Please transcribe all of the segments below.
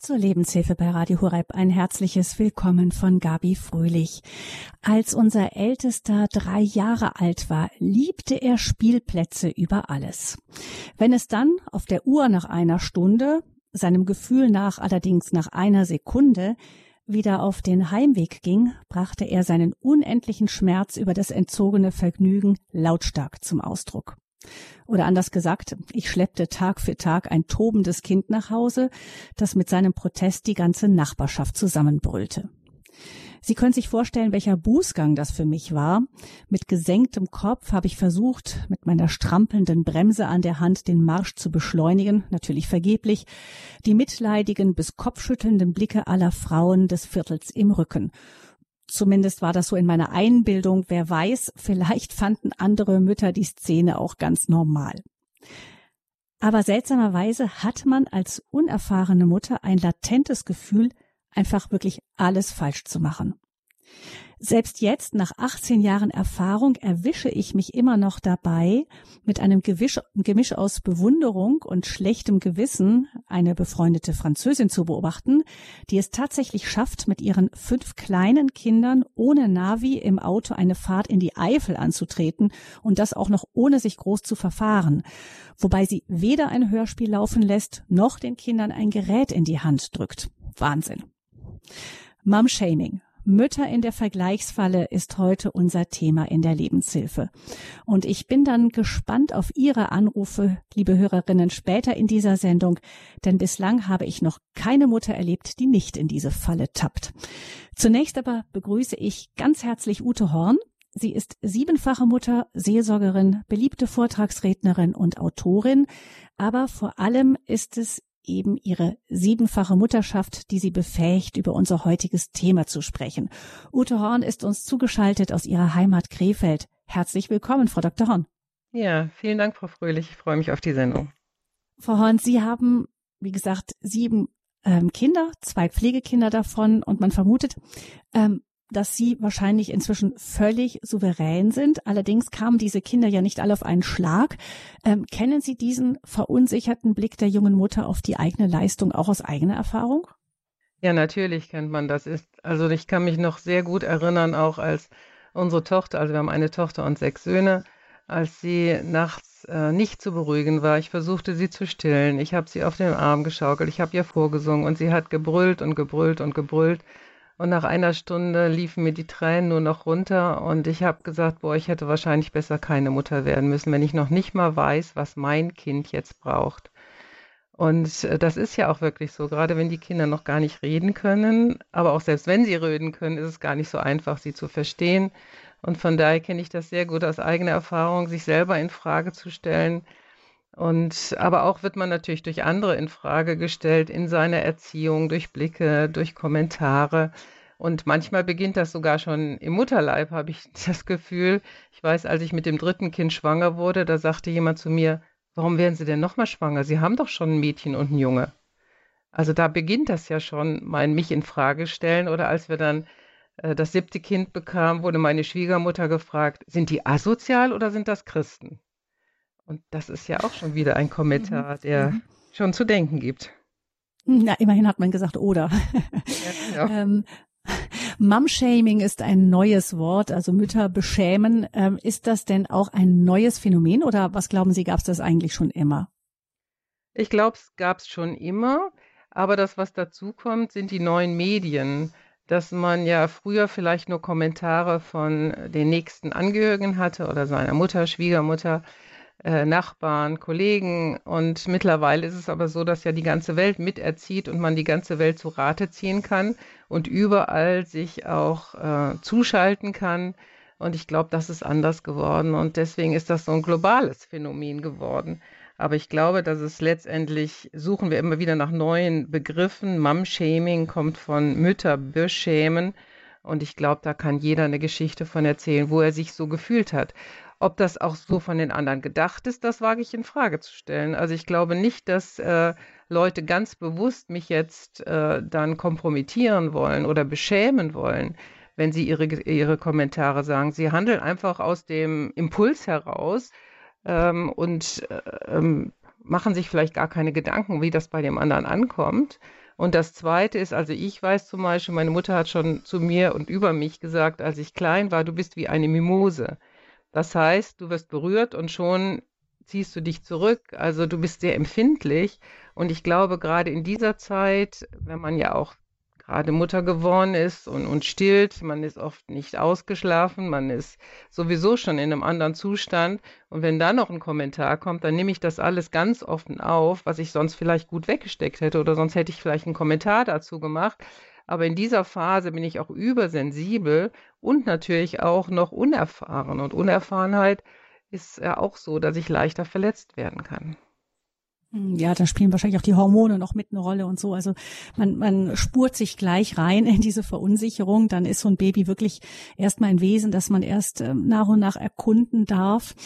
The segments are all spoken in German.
Zur Lebenshilfe bei Radio Horeb ein herzliches Willkommen von Gabi Fröhlich. Als unser Ältester drei Jahre alt war, liebte er Spielplätze über alles. Wenn es dann auf der Uhr nach einer Stunde, seinem Gefühl nach allerdings nach einer Sekunde, wieder auf den Heimweg ging, brachte er seinen unendlichen Schmerz über das entzogene Vergnügen lautstark zum Ausdruck. Oder anders gesagt, ich schleppte Tag für Tag ein tobendes Kind nach Hause, das mit seinem Protest die ganze Nachbarschaft zusammenbrüllte. Sie können sich vorstellen, welcher Bußgang das für mich war. Mit gesenktem Kopf habe ich versucht, mit meiner strampelnden Bremse an der Hand den Marsch zu beschleunigen, natürlich vergeblich, die mitleidigen bis kopfschüttelnden Blicke aller Frauen des Viertels im Rücken. Zumindest war das so in meiner Einbildung. Wer weiß, vielleicht fanden andere Mütter die Szene auch ganz normal. Aber seltsamerweise hat man als unerfahrene Mutter ein latentes Gefühl, einfach wirklich alles falsch zu machen. Selbst jetzt, nach 18 Jahren Erfahrung, erwische ich mich immer noch dabei, mit einem Gewisch, Gemisch aus Bewunderung und schlechtem Gewissen eine befreundete Französin zu beobachten, die es tatsächlich schafft, mit ihren fünf kleinen Kindern ohne Navi im Auto eine Fahrt in die Eifel anzutreten und das auch noch ohne sich groß zu verfahren, wobei sie weder ein Hörspiel laufen lässt, noch den Kindern ein Gerät in die Hand drückt. Wahnsinn. Mom-Shaming Mütter in der Vergleichsfalle ist heute unser Thema in der Lebenshilfe. Und ich bin dann gespannt auf Ihre Anrufe, liebe Hörerinnen, später in dieser Sendung, denn bislang habe ich noch keine Mutter erlebt, die nicht in diese Falle tappt. Zunächst aber begrüße ich ganz herzlich Ute Horn. Sie ist siebenfache Mutter, Seelsorgerin, beliebte Vortragsrednerin und Autorin, aber vor allem ist es eben ihre siebenfache Mutterschaft, die sie befähigt, über unser heutiges Thema zu sprechen. Ute Horn ist uns zugeschaltet aus ihrer Heimat Krefeld. Herzlich willkommen, Frau Dr. Horn. Ja, vielen Dank, Frau Fröhlich. Ich freue mich auf die Sendung. Frau Horn, Sie haben, wie gesagt, sieben ähm, Kinder, zwei Pflegekinder davon und man vermutet, ähm, dass sie wahrscheinlich inzwischen völlig souverän sind. Allerdings kamen diese Kinder ja nicht alle auf einen Schlag. Ähm, kennen Sie diesen verunsicherten Blick der jungen Mutter auf die eigene Leistung auch aus eigener Erfahrung? Ja, natürlich kennt man das. Ist, also ich kann mich noch sehr gut erinnern, auch als unsere Tochter, also wir haben eine Tochter und sechs Söhne, als sie nachts äh, nicht zu beruhigen war. Ich versuchte sie zu stillen. Ich habe sie auf den Arm geschaukelt. Ich habe ihr vorgesungen und sie hat gebrüllt und gebrüllt und gebrüllt. Und nach einer Stunde liefen mir die Tränen nur noch runter und ich habe gesagt, boah, ich hätte wahrscheinlich besser keine Mutter werden müssen, wenn ich noch nicht mal weiß, was mein Kind jetzt braucht. Und äh, das ist ja auch wirklich so, gerade wenn die Kinder noch gar nicht reden können, aber auch selbst wenn sie reden können, ist es gar nicht so einfach, sie zu verstehen. Und von daher kenne ich das sehr gut aus eigener Erfahrung, sich selber in Frage zu stellen, und aber auch wird man natürlich durch andere in Frage gestellt in seiner Erziehung, durch Blicke, durch Kommentare. Und manchmal beginnt das sogar schon im Mutterleib, habe ich das Gefühl. Ich weiß, als ich mit dem dritten Kind schwanger wurde, da sagte jemand zu mir, warum werden Sie denn nochmal schwanger? Sie haben doch schon ein Mädchen und ein Junge. Also da beginnt das ja schon, mein mich in Frage stellen. Oder als wir dann äh, das siebte Kind bekamen, wurde meine Schwiegermutter gefragt, sind die asozial oder sind das Christen? Und das ist ja auch schon wieder ein Kommentar, mhm. der mhm. schon zu denken gibt. Na, immerhin hat man gesagt, oder. Ja, genau. ähm, Mum-Shaming ist ein neues Wort, also Mütter beschämen. Ähm, ist das denn auch ein neues Phänomen oder was glauben Sie, gab es das eigentlich schon immer? Ich glaube, es gab es schon immer, aber das, was dazu kommt, sind die neuen Medien. Dass man ja früher vielleicht nur Kommentare von den nächsten Angehörigen hatte oder seiner Mutter, Schwiegermutter, äh, Nachbarn, Kollegen. Und mittlerweile ist es aber so, dass ja die ganze Welt miterzieht und man die ganze Welt zu Rate ziehen kann und überall sich auch äh, zuschalten kann. Und ich glaube, das ist anders geworden. Und deswegen ist das so ein globales Phänomen geworden. Aber ich glaube, dass es letztendlich, suchen wir immer wieder nach neuen Begriffen. Mum-Shaming kommt von Mütter beschämen. Und ich glaube, da kann jeder eine Geschichte von erzählen, wo er sich so gefühlt hat. Ob das auch so von den anderen gedacht ist, das wage ich in Frage zu stellen. Also ich glaube nicht, dass äh, Leute ganz bewusst mich jetzt äh, dann kompromittieren wollen oder beschämen wollen, wenn sie ihre, ihre Kommentare sagen. Sie handeln einfach aus dem Impuls heraus ähm, und äh, ähm, machen sich vielleicht gar keine Gedanken, wie das bei dem anderen ankommt. Und das Zweite ist, also ich weiß zum Beispiel, meine Mutter hat schon zu mir und über mich gesagt, als ich klein war, du bist wie eine Mimose. Das heißt, du wirst berührt und schon ziehst du dich zurück. Also du bist sehr empfindlich. Und ich glaube, gerade in dieser Zeit, wenn man ja auch gerade Mutter geworden ist und, und stillt, man ist oft nicht ausgeschlafen, man ist sowieso schon in einem anderen Zustand. Und wenn da noch ein Kommentar kommt, dann nehme ich das alles ganz offen auf, was ich sonst vielleicht gut weggesteckt hätte oder sonst hätte ich vielleicht einen Kommentar dazu gemacht. Aber in dieser Phase bin ich auch übersensibel und natürlich auch noch unerfahren. Und Unerfahrenheit ist ja auch so, dass ich leichter verletzt werden kann. Hm, ja, da spielen wahrscheinlich auch die Hormone noch mit eine Rolle und so. Also man, man spurt sich gleich rein in diese Verunsicherung. Dann ist so ein Baby wirklich erstmal ein Wesen, das man erst ähm, nach und nach erkunden darf.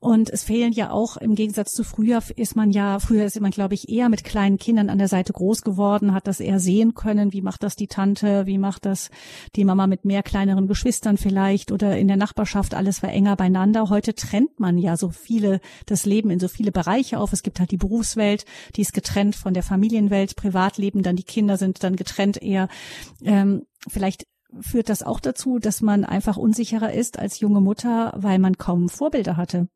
Und es fehlen ja auch, im Gegensatz zu früher, ist man ja, früher ist man, glaube ich, eher mit kleinen Kindern an der Seite groß geworden, hat das eher sehen können. Wie macht das die Tante? Wie macht das die Mama mit mehr kleineren Geschwistern vielleicht? Oder in der Nachbarschaft, alles war enger beieinander. Heute trennt man ja so viele, das Leben in so viele Bereiche auf. Es gibt halt die Berufs Berufswelt, die ist getrennt von der Familienwelt, Privatleben, dann die Kinder sind dann getrennt eher. Ähm, vielleicht führt das auch dazu, dass man einfach unsicherer ist als junge Mutter, weil man kaum Vorbilder hatte.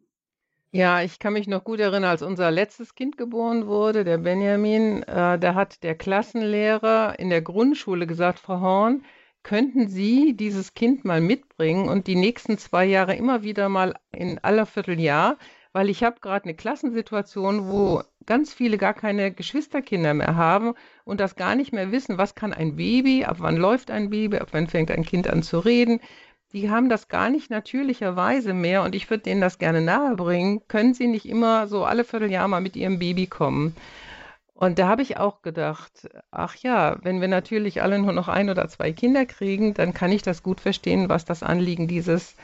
Ja, ich kann mich noch gut erinnern, als unser letztes Kind geboren wurde, der Benjamin, äh, da hat der Klassenlehrer in der Grundschule gesagt, Frau Horn, könnten Sie dieses Kind mal mitbringen und die nächsten zwei Jahre immer wieder mal in aller Vierteljahr, weil ich habe gerade eine Klassensituation, wo ganz viele gar keine Geschwisterkinder mehr haben und das gar nicht mehr wissen, was kann ein Baby, ab wann läuft ein Baby, ab wann fängt ein Kind an zu reden. Die haben das gar nicht natürlicherweise mehr und ich würde denen das gerne nahebringen. Können sie nicht immer so alle Vierteljahr mal mit ihrem Baby kommen? Und da habe ich auch gedacht, ach ja, wenn wir natürlich alle nur noch ein oder zwei Kinder kriegen, dann kann ich das gut verstehen, was das Anliegen dieses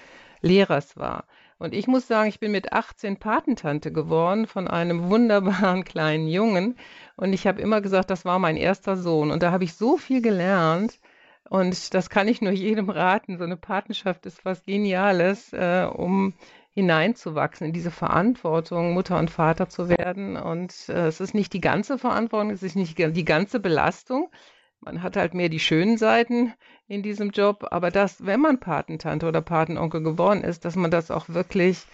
Lehrers war. Und ich muss sagen, ich bin mit 18 Patentante geworden von einem wunderbaren kleinen Jungen. Und ich habe immer gesagt, das war mein erster Sohn. Und da habe ich so viel gelernt. Und das kann ich nur jedem raten. So eine Patenschaft ist was Geniales, äh, um hineinzuwachsen in diese Verantwortung, Mutter und Vater zu werden. Und äh, es ist nicht die ganze Verantwortung, es ist nicht die ganze Belastung. Man hat halt mehr die schönen Seiten in diesem Job, aber dass, wenn man Patentante oder Patenonkel geworden ist, dass man das auch wirklich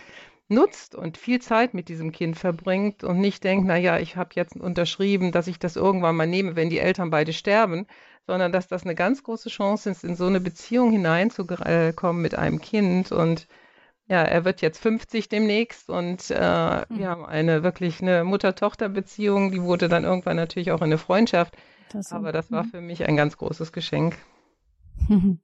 nutzt und viel Zeit mit diesem Kind verbringt und nicht denkt, na ja, ich habe jetzt unterschrieben, dass ich das irgendwann mal nehme, wenn die Eltern beide sterben, sondern dass das eine ganz große Chance ist, in so eine Beziehung hineinzukommen mit einem Kind und ja, er wird jetzt 50 demnächst und äh, mhm. wir haben eine wirklich eine Mutter-Tochter-Beziehung, die wurde dann irgendwann natürlich auch in eine Freundschaft. Das Aber das war für mich ein ganz großes Geschenk.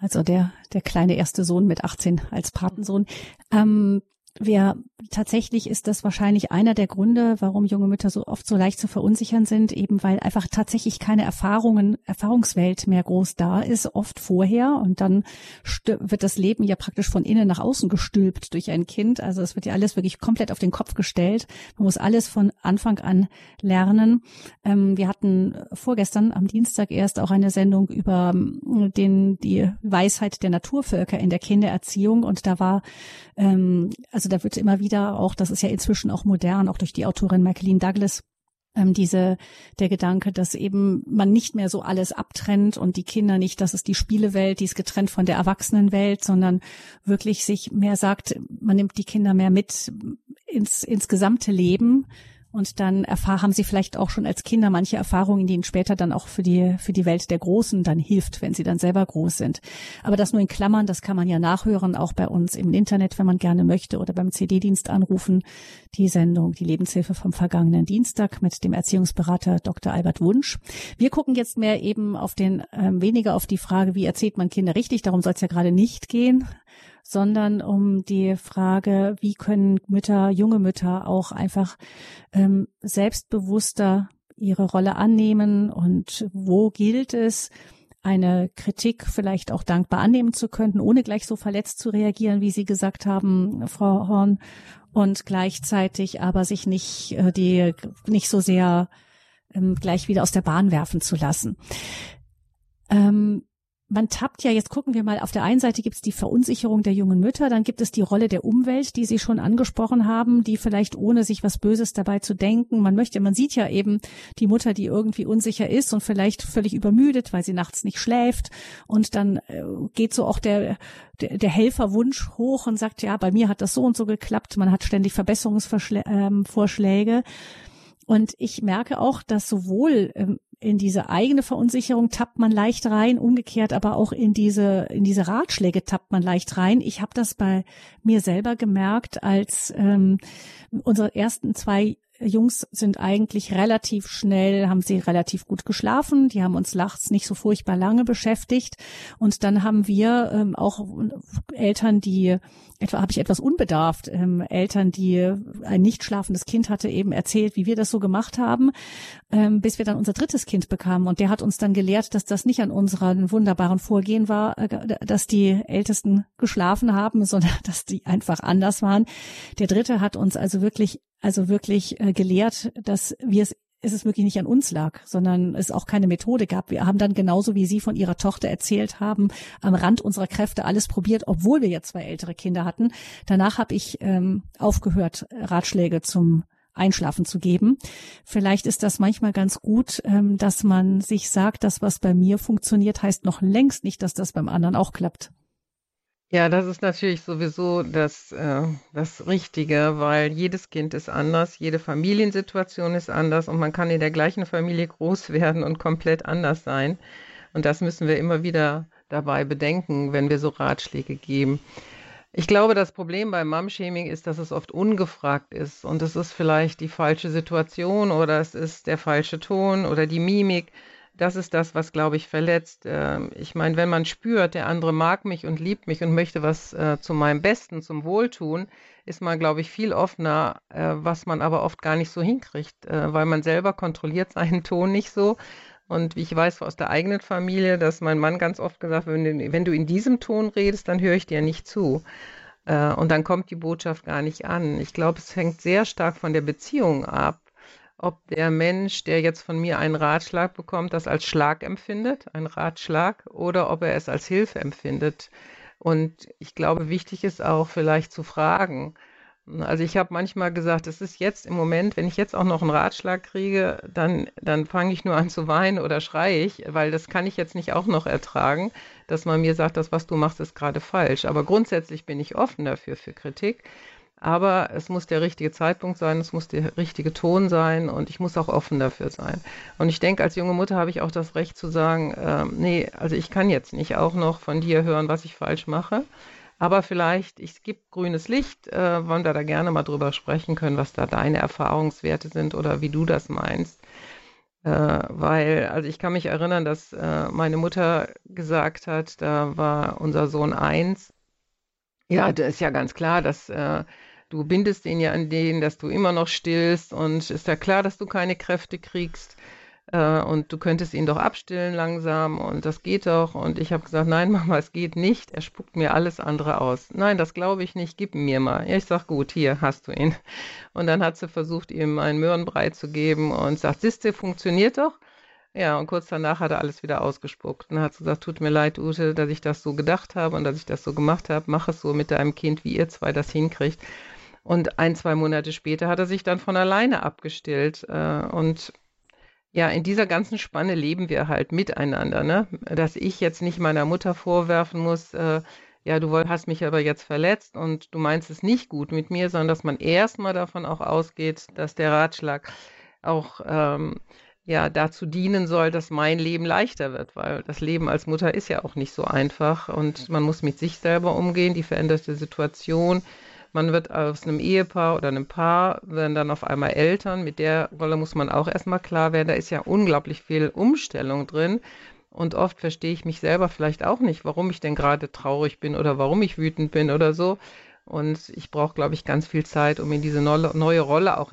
Also der, der kleine erste Sohn mit 18 als Patensohn. Ähm, wir tatsächlich ist das wahrscheinlich einer der Gründe, warum junge Mütter so oft so leicht zu verunsichern sind, eben weil einfach tatsächlich keine Erfahrungen, Erfahrungswelt mehr groß da ist, oft vorher und dann wird das Leben ja praktisch von innen nach außen gestülpt durch ein Kind. Also es wird ja alles wirklich komplett auf den Kopf gestellt. Man muss alles von Anfang an lernen. Ähm, wir hatten vorgestern am Dienstag erst auch eine Sendung über ähm, den, die Weisheit der Naturvölker in der Kindererziehung und da war ähm, also da wird immer wieder auch, das ist ja inzwischen auch modern, auch durch die Autorin Michaeline Douglas, ähm, diese der Gedanke, dass eben man nicht mehr so alles abtrennt und die Kinder nicht, das ist die Spielewelt, die ist getrennt von der Erwachsenenwelt, sondern wirklich sich mehr sagt, man nimmt die Kinder mehr mit ins ins gesamte Leben und dann erfahren, haben sie vielleicht auch schon als Kinder manche Erfahrungen, die ihnen später dann auch für die, für die Welt der Großen dann hilft, wenn sie dann selber groß sind. Aber das nur in Klammern, das kann man ja nachhören, auch bei uns im Internet, wenn man gerne möchte, oder beim CD-Dienst anrufen. Die Sendung, die Lebenshilfe vom vergangenen Dienstag mit dem Erziehungsberater Dr. Albert Wunsch. Wir gucken jetzt mehr eben auf den, äh, weniger auf die Frage, wie erzählt man Kinder richtig, darum soll es ja gerade nicht gehen, sondern um die Frage, wie können Mütter, junge Mütter auch einfach ähm, selbstbewusster ihre Rolle annehmen und wo gilt es, eine Kritik vielleicht auch dankbar annehmen zu können, ohne gleich so verletzt zu reagieren, wie Sie gesagt haben, Frau Horn, und gleichzeitig aber sich nicht äh, die nicht so sehr ähm, gleich wieder aus der Bahn werfen zu lassen. Ähm, man tappt ja, jetzt gucken wir mal, auf der einen Seite gibt es die Verunsicherung der jungen Mütter, dann gibt es die Rolle der Umwelt, die Sie schon angesprochen haben, die vielleicht ohne sich was Böses dabei zu denken, man möchte, man sieht ja eben die Mutter, die irgendwie unsicher ist und vielleicht völlig übermüdet, weil sie nachts nicht schläft und dann äh, geht so auch der, der, Helferwunsch hoch und sagt, ja, bei mir hat das so und so geklappt, man hat ständig Verbesserungsvorschläge. Ähm, und ich merke auch, dass sowohl ähm, in diese eigene Verunsicherung tappt man leicht rein, umgekehrt aber auch in diese in diese Ratschläge tappt man leicht rein. Ich habe das bei mir selber gemerkt, als ähm, unsere ersten zwei Jungs sind eigentlich relativ schnell, haben sie relativ gut geschlafen. Die haben uns nachts nicht so furchtbar lange beschäftigt. Und dann haben wir ähm, auch Eltern, die etwa habe ich etwas unbedarft, ähm, Eltern, die ein nicht schlafendes Kind hatte, eben erzählt, wie wir das so gemacht haben, ähm, bis wir dann unser drittes Kind bekamen. Und der hat uns dann gelehrt, dass das nicht an unserem wunderbaren Vorgehen war, äh, dass die Ältesten geschlafen haben, sondern dass die einfach anders waren. Der dritte hat uns also wirklich also wirklich äh, gelehrt, dass wir es ist es wirklich nicht an uns lag, sondern es auch keine Methode gab. Wir haben dann genauso wie Sie von Ihrer Tochter erzählt haben, am Rand unserer Kräfte alles probiert, obwohl wir ja zwei ältere Kinder hatten. Danach habe ich ähm, aufgehört, Ratschläge zum Einschlafen zu geben. Vielleicht ist das manchmal ganz gut, ähm, dass man sich sagt, das, was bei mir funktioniert, heißt noch längst nicht, dass das beim anderen auch klappt. Ja, das ist natürlich sowieso das, äh, das Richtige, weil jedes Kind ist anders, jede Familiensituation ist anders und man kann in der gleichen Familie groß werden und komplett anders sein. Und das müssen wir immer wieder dabei bedenken, wenn wir so Ratschläge geben. Ich glaube, das Problem beim Mom-Shaming ist, dass es oft ungefragt ist und es ist vielleicht die falsche Situation oder es ist der falsche Ton oder die Mimik das ist das, was, glaube ich, verletzt. Ähm, ich meine, wenn man spürt, der andere mag mich und liebt mich und möchte was äh, zu meinem Besten, zum Wohltun, ist man, glaube ich, viel offener, äh, was man aber oft gar nicht so hinkriegt, äh, weil man selber kontrolliert seinen Ton nicht so. Und wie ich weiß aus der eigenen Familie, dass mein Mann ganz oft gesagt hat, wenn, wenn du in diesem Ton redest, dann höre ich dir nicht zu. Und dann kommt die Botschaft gar nicht an. Ich glaube, es hängt sehr stark von der Beziehung ab ob der Mensch, der jetzt von mir einen Ratschlag bekommt, das als Schlag empfindet, ein Ratschlag, oder ob er es als Hilfe empfindet. Und ich glaube, wichtig ist auch vielleicht zu fragen. Also ich habe manchmal gesagt, es ist jetzt im Moment, wenn ich jetzt auch noch einen Ratschlag kriege, dann, dann fange ich nur an zu weinen oder schreie ich, weil das kann ich jetzt nicht auch noch ertragen, dass man mir sagt, das, was du machst, ist gerade falsch. Aber grundsätzlich bin ich offen dafür für Kritik. Aber es muss der richtige Zeitpunkt sein, es muss der richtige Ton sein und ich muss auch offen dafür sein. Und ich denke, als junge Mutter habe ich auch das Recht zu sagen, äh, nee, also ich kann jetzt nicht auch noch von dir hören, was ich falsch mache. Aber vielleicht, es gibt grünes Licht, äh, wollen wir da gerne mal drüber sprechen können, was da deine Erfahrungswerte sind oder wie du das meinst. Äh, weil, also ich kann mich erinnern, dass äh, meine Mutter gesagt hat, da war unser Sohn eins. Ja, das ist ja ganz klar, dass äh, Du bindest ihn ja an den, dass du immer noch stillst und ist ja klar, dass du keine Kräfte kriegst äh, und du könntest ihn doch abstillen langsam und das geht doch. Und ich habe gesagt, nein, Mama, es geht nicht. Er spuckt mir alles andere aus. Nein, das glaube ich nicht, gib ihn mir mal. Ja, ich sage, gut, hier hast du ihn. Und dann hat sie versucht, ihm einen Möhrenbrei zu geben und sagt, siehste, funktioniert doch. Ja, und kurz danach hat er alles wieder ausgespuckt und hat gesagt, tut mir leid, Ute, dass ich das so gedacht habe und dass ich das so gemacht habe. Mach es so mit deinem Kind, wie ihr zwei das hinkriegt. Und ein, zwei Monate später hat er sich dann von alleine abgestillt. Äh, und ja, in dieser ganzen Spanne leben wir halt miteinander, ne? Dass ich jetzt nicht meiner Mutter vorwerfen muss, äh, ja, du hast mich aber jetzt verletzt und du meinst es nicht gut mit mir, sondern dass man erstmal davon auch ausgeht, dass der Ratschlag auch ähm, ja dazu dienen soll, dass mein Leben leichter wird, weil das Leben als Mutter ist ja auch nicht so einfach und man muss mit sich selber umgehen, die veränderte Situation, man wird aus einem Ehepaar oder einem Paar, werden dann auf einmal Eltern. Mit der Rolle muss man auch erstmal klar werden. Da ist ja unglaublich viel Umstellung drin. Und oft verstehe ich mich selber vielleicht auch nicht, warum ich denn gerade traurig bin oder warum ich wütend bin oder so. Und ich brauche, glaube ich, ganz viel Zeit, um in diese neue Rolle auch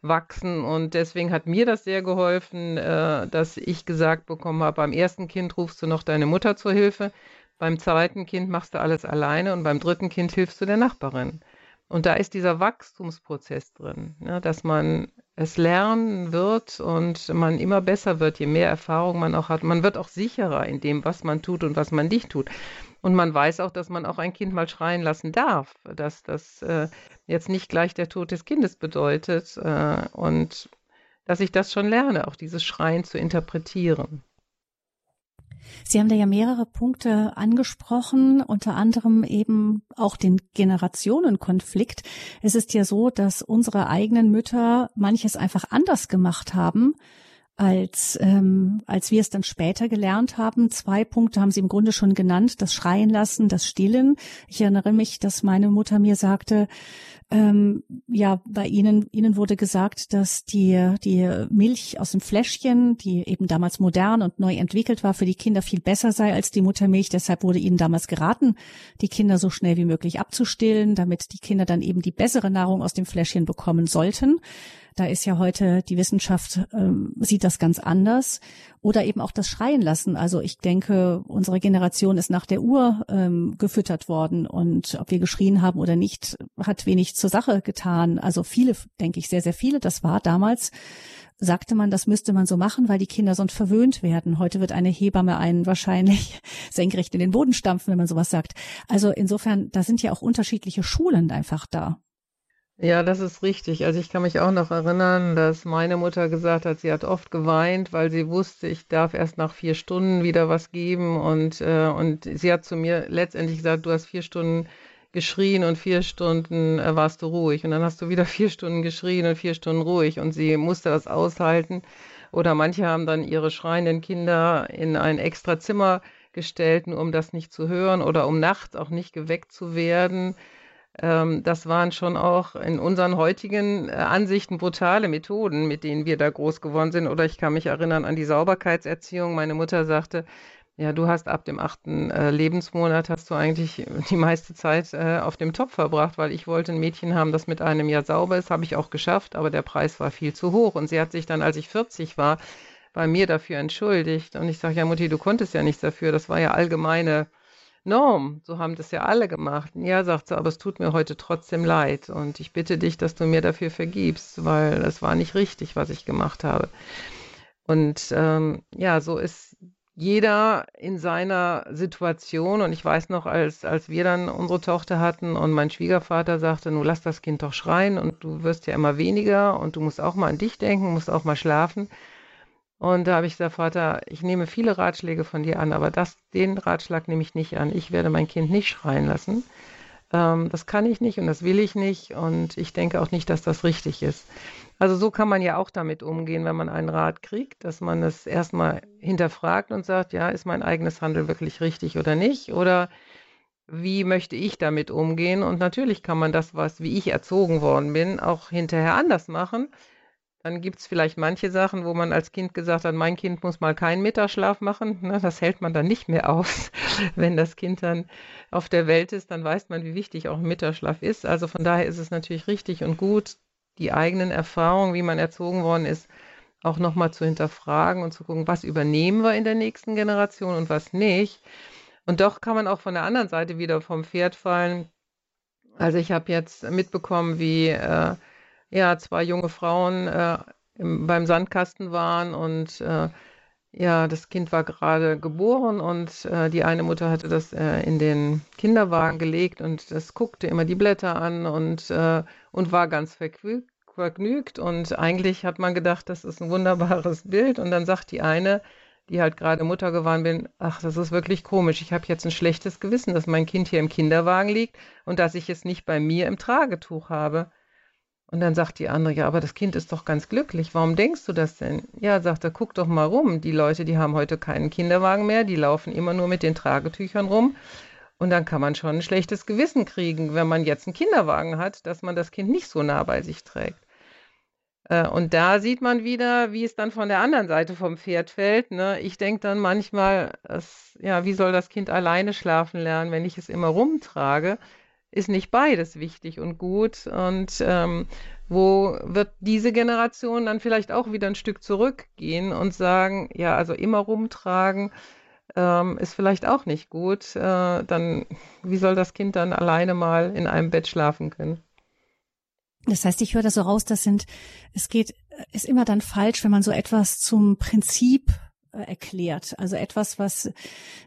hineinzuwachsen. Und deswegen hat mir das sehr geholfen, äh, dass ich gesagt bekommen habe, beim ersten Kind rufst du noch deine Mutter zur Hilfe. Beim zweiten Kind machst du alles alleine und beim dritten Kind hilfst du der Nachbarin. Und da ist dieser Wachstumsprozess drin, ne, dass man es lernen wird und man immer besser wird, je mehr Erfahrung man auch hat. Man wird auch sicherer in dem, was man tut und was man nicht tut. Und man weiß auch, dass man auch ein Kind mal schreien lassen darf, dass das äh, jetzt nicht gleich der Tod des Kindes bedeutet äh, und dass ich das schon lerne, auch dieses Schreien zu interpretieren. Sie haben da ja mehrere Punkte angesprochen, unter anderem eben auch den Generationenkonflikt. Es ist ja so, dass unsere eigenen Mütter manches einfach anders gemacht haben als, ähm, als wir es dann später gelernt haben. Zwei Punkte haben Sie im Grunde schon genannt, das Schreien lassen, das Stillen. Ich erinnere mich, dass meine Mutter mir sagte, ähm, ja, bei Ihnen, Ihnen wurde gesagt, dass die, die Milch aus dem Fläschchen, die eben damals modern und neu entwickelt war, für die Kinder viel besser sei als die Muttermilch. Deshalb wurde Ihnen damals geraten, die Kinder so schnell wie möglich abzustillen, damit die Kinder dann eben die bessere Nahrung aus dem Fläschchen bekommen sollten. Da ist ja heute die Wissenschaft ähm, sieht das ganz anders. Oder eben auch das Schreien lassen. Also ich denke, unsere Generation ist nach der Uhr ähm, gefüttert worden und ob wir geschrien haben oder nicht, hat wenig zur Sache getan. Also viele, denke ich, sehr, sehr viele. Das war damals sagte man, das müsste man so machen, weil die Kinder sonst verwöhnt werden. Heute wird eine Hebamme einen wahrscheinlich senkrecht in den Boden stampfen, wenn man sowas sagt. Also insofern, da sind ja auch unterschiedliche Schulen einfach da. Ja, das ist richtig. Also ich kann mich auch noch erinnern, dass meine Mutter gesagt hat, sie hat oft geweint, weil sie wusste, ich darf erst nach vier Stunden wieder was geben. Und, äh, und sie hat zu mir letztendlich gesagt, du hast vier Stunden geschrien und vier Stunden äh, warst du ruhig. Und dann hast du wieder vier Stunden geschrien und vier Stunden ruhig. Und sie musste das aushalten. Oder manche haben dann ihre schreienden Kinder in ein extra Zimmer gestellt, nur um das nicht zu hören oder um nachts auch nicht geweckt zu werden. Ähm, das waren schon auch in unseren heutigen äh, Ansichten brutale Methoden, mit denen wir da groß geworden sind. Oder ich kann mich erinnern an die Sauberkeitserziehung. Meine Mutter sagte, ja, du hast ab dem achten äh, Lebensmonat hast du eigentlich die meiste Zeit äh, auf dem Topf verbracht, weil ich wollte ein Mädchen haben, das mit einem Jahr sauber ist. Habe ich auch geschafft, aber der Preis war viel zu hoch. Und sie hat sich dann, als ich 40 war, bei mir dafür entschuldigt. Und ich sage, ja, Mutti, du konntest ja nichts dafür. Das war ja allgemeine Norm, so haben das ja alle gemacht. Ja, sagt sie, aber es tut mir heute trotzdem leid und ich bitte dich, dass du mir dafür vergibst, weil es war nicht richtig, was ich gemacht habe. Und ähm, ja, so ist jeder in seiner Situation. Und ich weiß noch, als, als wir dann unsere Tochter hatten und mein Schwiegervater sagte, nun lass das Kind doch schreien und du wirst ja immer weniger und du musst auch mal an dich denken, musst auch mal schlafen. Und da habe ich gesagt, Vater, ich nehme viele Ratschläge von dir an, aber das, den Ratschlag nehme ich nicht an. Ich werde mein Kind nicht schreien lassen. Ähm, das kann ich nicht und das will ich nicht. Und ich denke auch nicht, dass das richtig ist. Also so kann man ja auch damit umgehen, wenn man einen Rat kriegt, dass man es erstmal hinterfragt und sagt, ja, ist mein eigenes Handeln wirklich richtig oder nicht? Oder wie möchte ich damit umgehen? Und natürlich kann man das, was wie ich erzogen worden bin, auch hinterher anders machen. Dann gibt es vielleicht manche Sachen, wo man als Kind gesagt hat, mein Kind muss mal keinen Mittagsschlaf machen. Ne, das hält man dann nicht mehr aus. Wenn das Kind dann auf der Welt ist, dann weiß man, wie wichtig auch ein Mittagsschlaf ist. Also von daher ist es natürlich richtig und gut, die eigenen Erfahrungen, wie man erzogen worden ist, auch nochmal zu hinterfragen und zu gucken, was übernehmen wir in der nächsten Generation und was nicht. Und doch kann man auch von der anderen Seite wieder vom Pferd fallen. Also ich habe jetzt mitbekommen, wie... Äh, ja, zwei junge Frauen äh, im, beim Sandkasten waren und äh, ja, das Kind war gerade geboren und äh, die eine Mutter hatte das äh, in den Kinderwagen gelegt und das guckte immer die Blätter an und, äh, und war ganz vergnügt. Und eigentlich hat man gedacht, das ist ein wunderbares Bild. Und dann sagt die eine, die halt gerade Mutter geworden bin, ach, das ist wirklich komisch. Ich habe jetzt ein schlechtes Gewissen, dass mein Kind hier im Kinderwagen liegt und dass ich es nicht bei mir im Tragetuch habe. Und dann sagt die andere, ja, aber das Kind ist doch ganz glücklich. Warum denkst du das denn? Ja, sagt er, guck doch mal rum. Die Leute, die haben heute keinen Kinderwagen mehr, die laufen immer nur mit den Tragetüchern rum. Und dann kann man schon ein schlechtes Gewissen kriegen, wenn man jetzt einen Kinderwagen hat, dass man das Kind nicht so nah bei sich trägt. Äh, und da sieht man wieder, wie es dann von der anderen Seite vom Pferd fällt. Ne? Ich denke dann manchmal, dass, ja, wie soll das Kind alleine schlafen lernen, wenn ich es immer rumtrage? Ist nicht beides wichtig und gut und ähm, wo wird diese Generation dann vielleicht auch wieder ein Stück zurückgehen und sagen, ja, also immer rumtragen ähm, ist vielleicht auch nicht gut. Äh, dann, wie soll das Kind dann alleine mal in einem Bett schlafen können? Das heißt, ich höre das so raus, das sind, es geht ist immer dann falsch, wenn man so etwas zum Prinzip äh, erklärt. Also etwas, was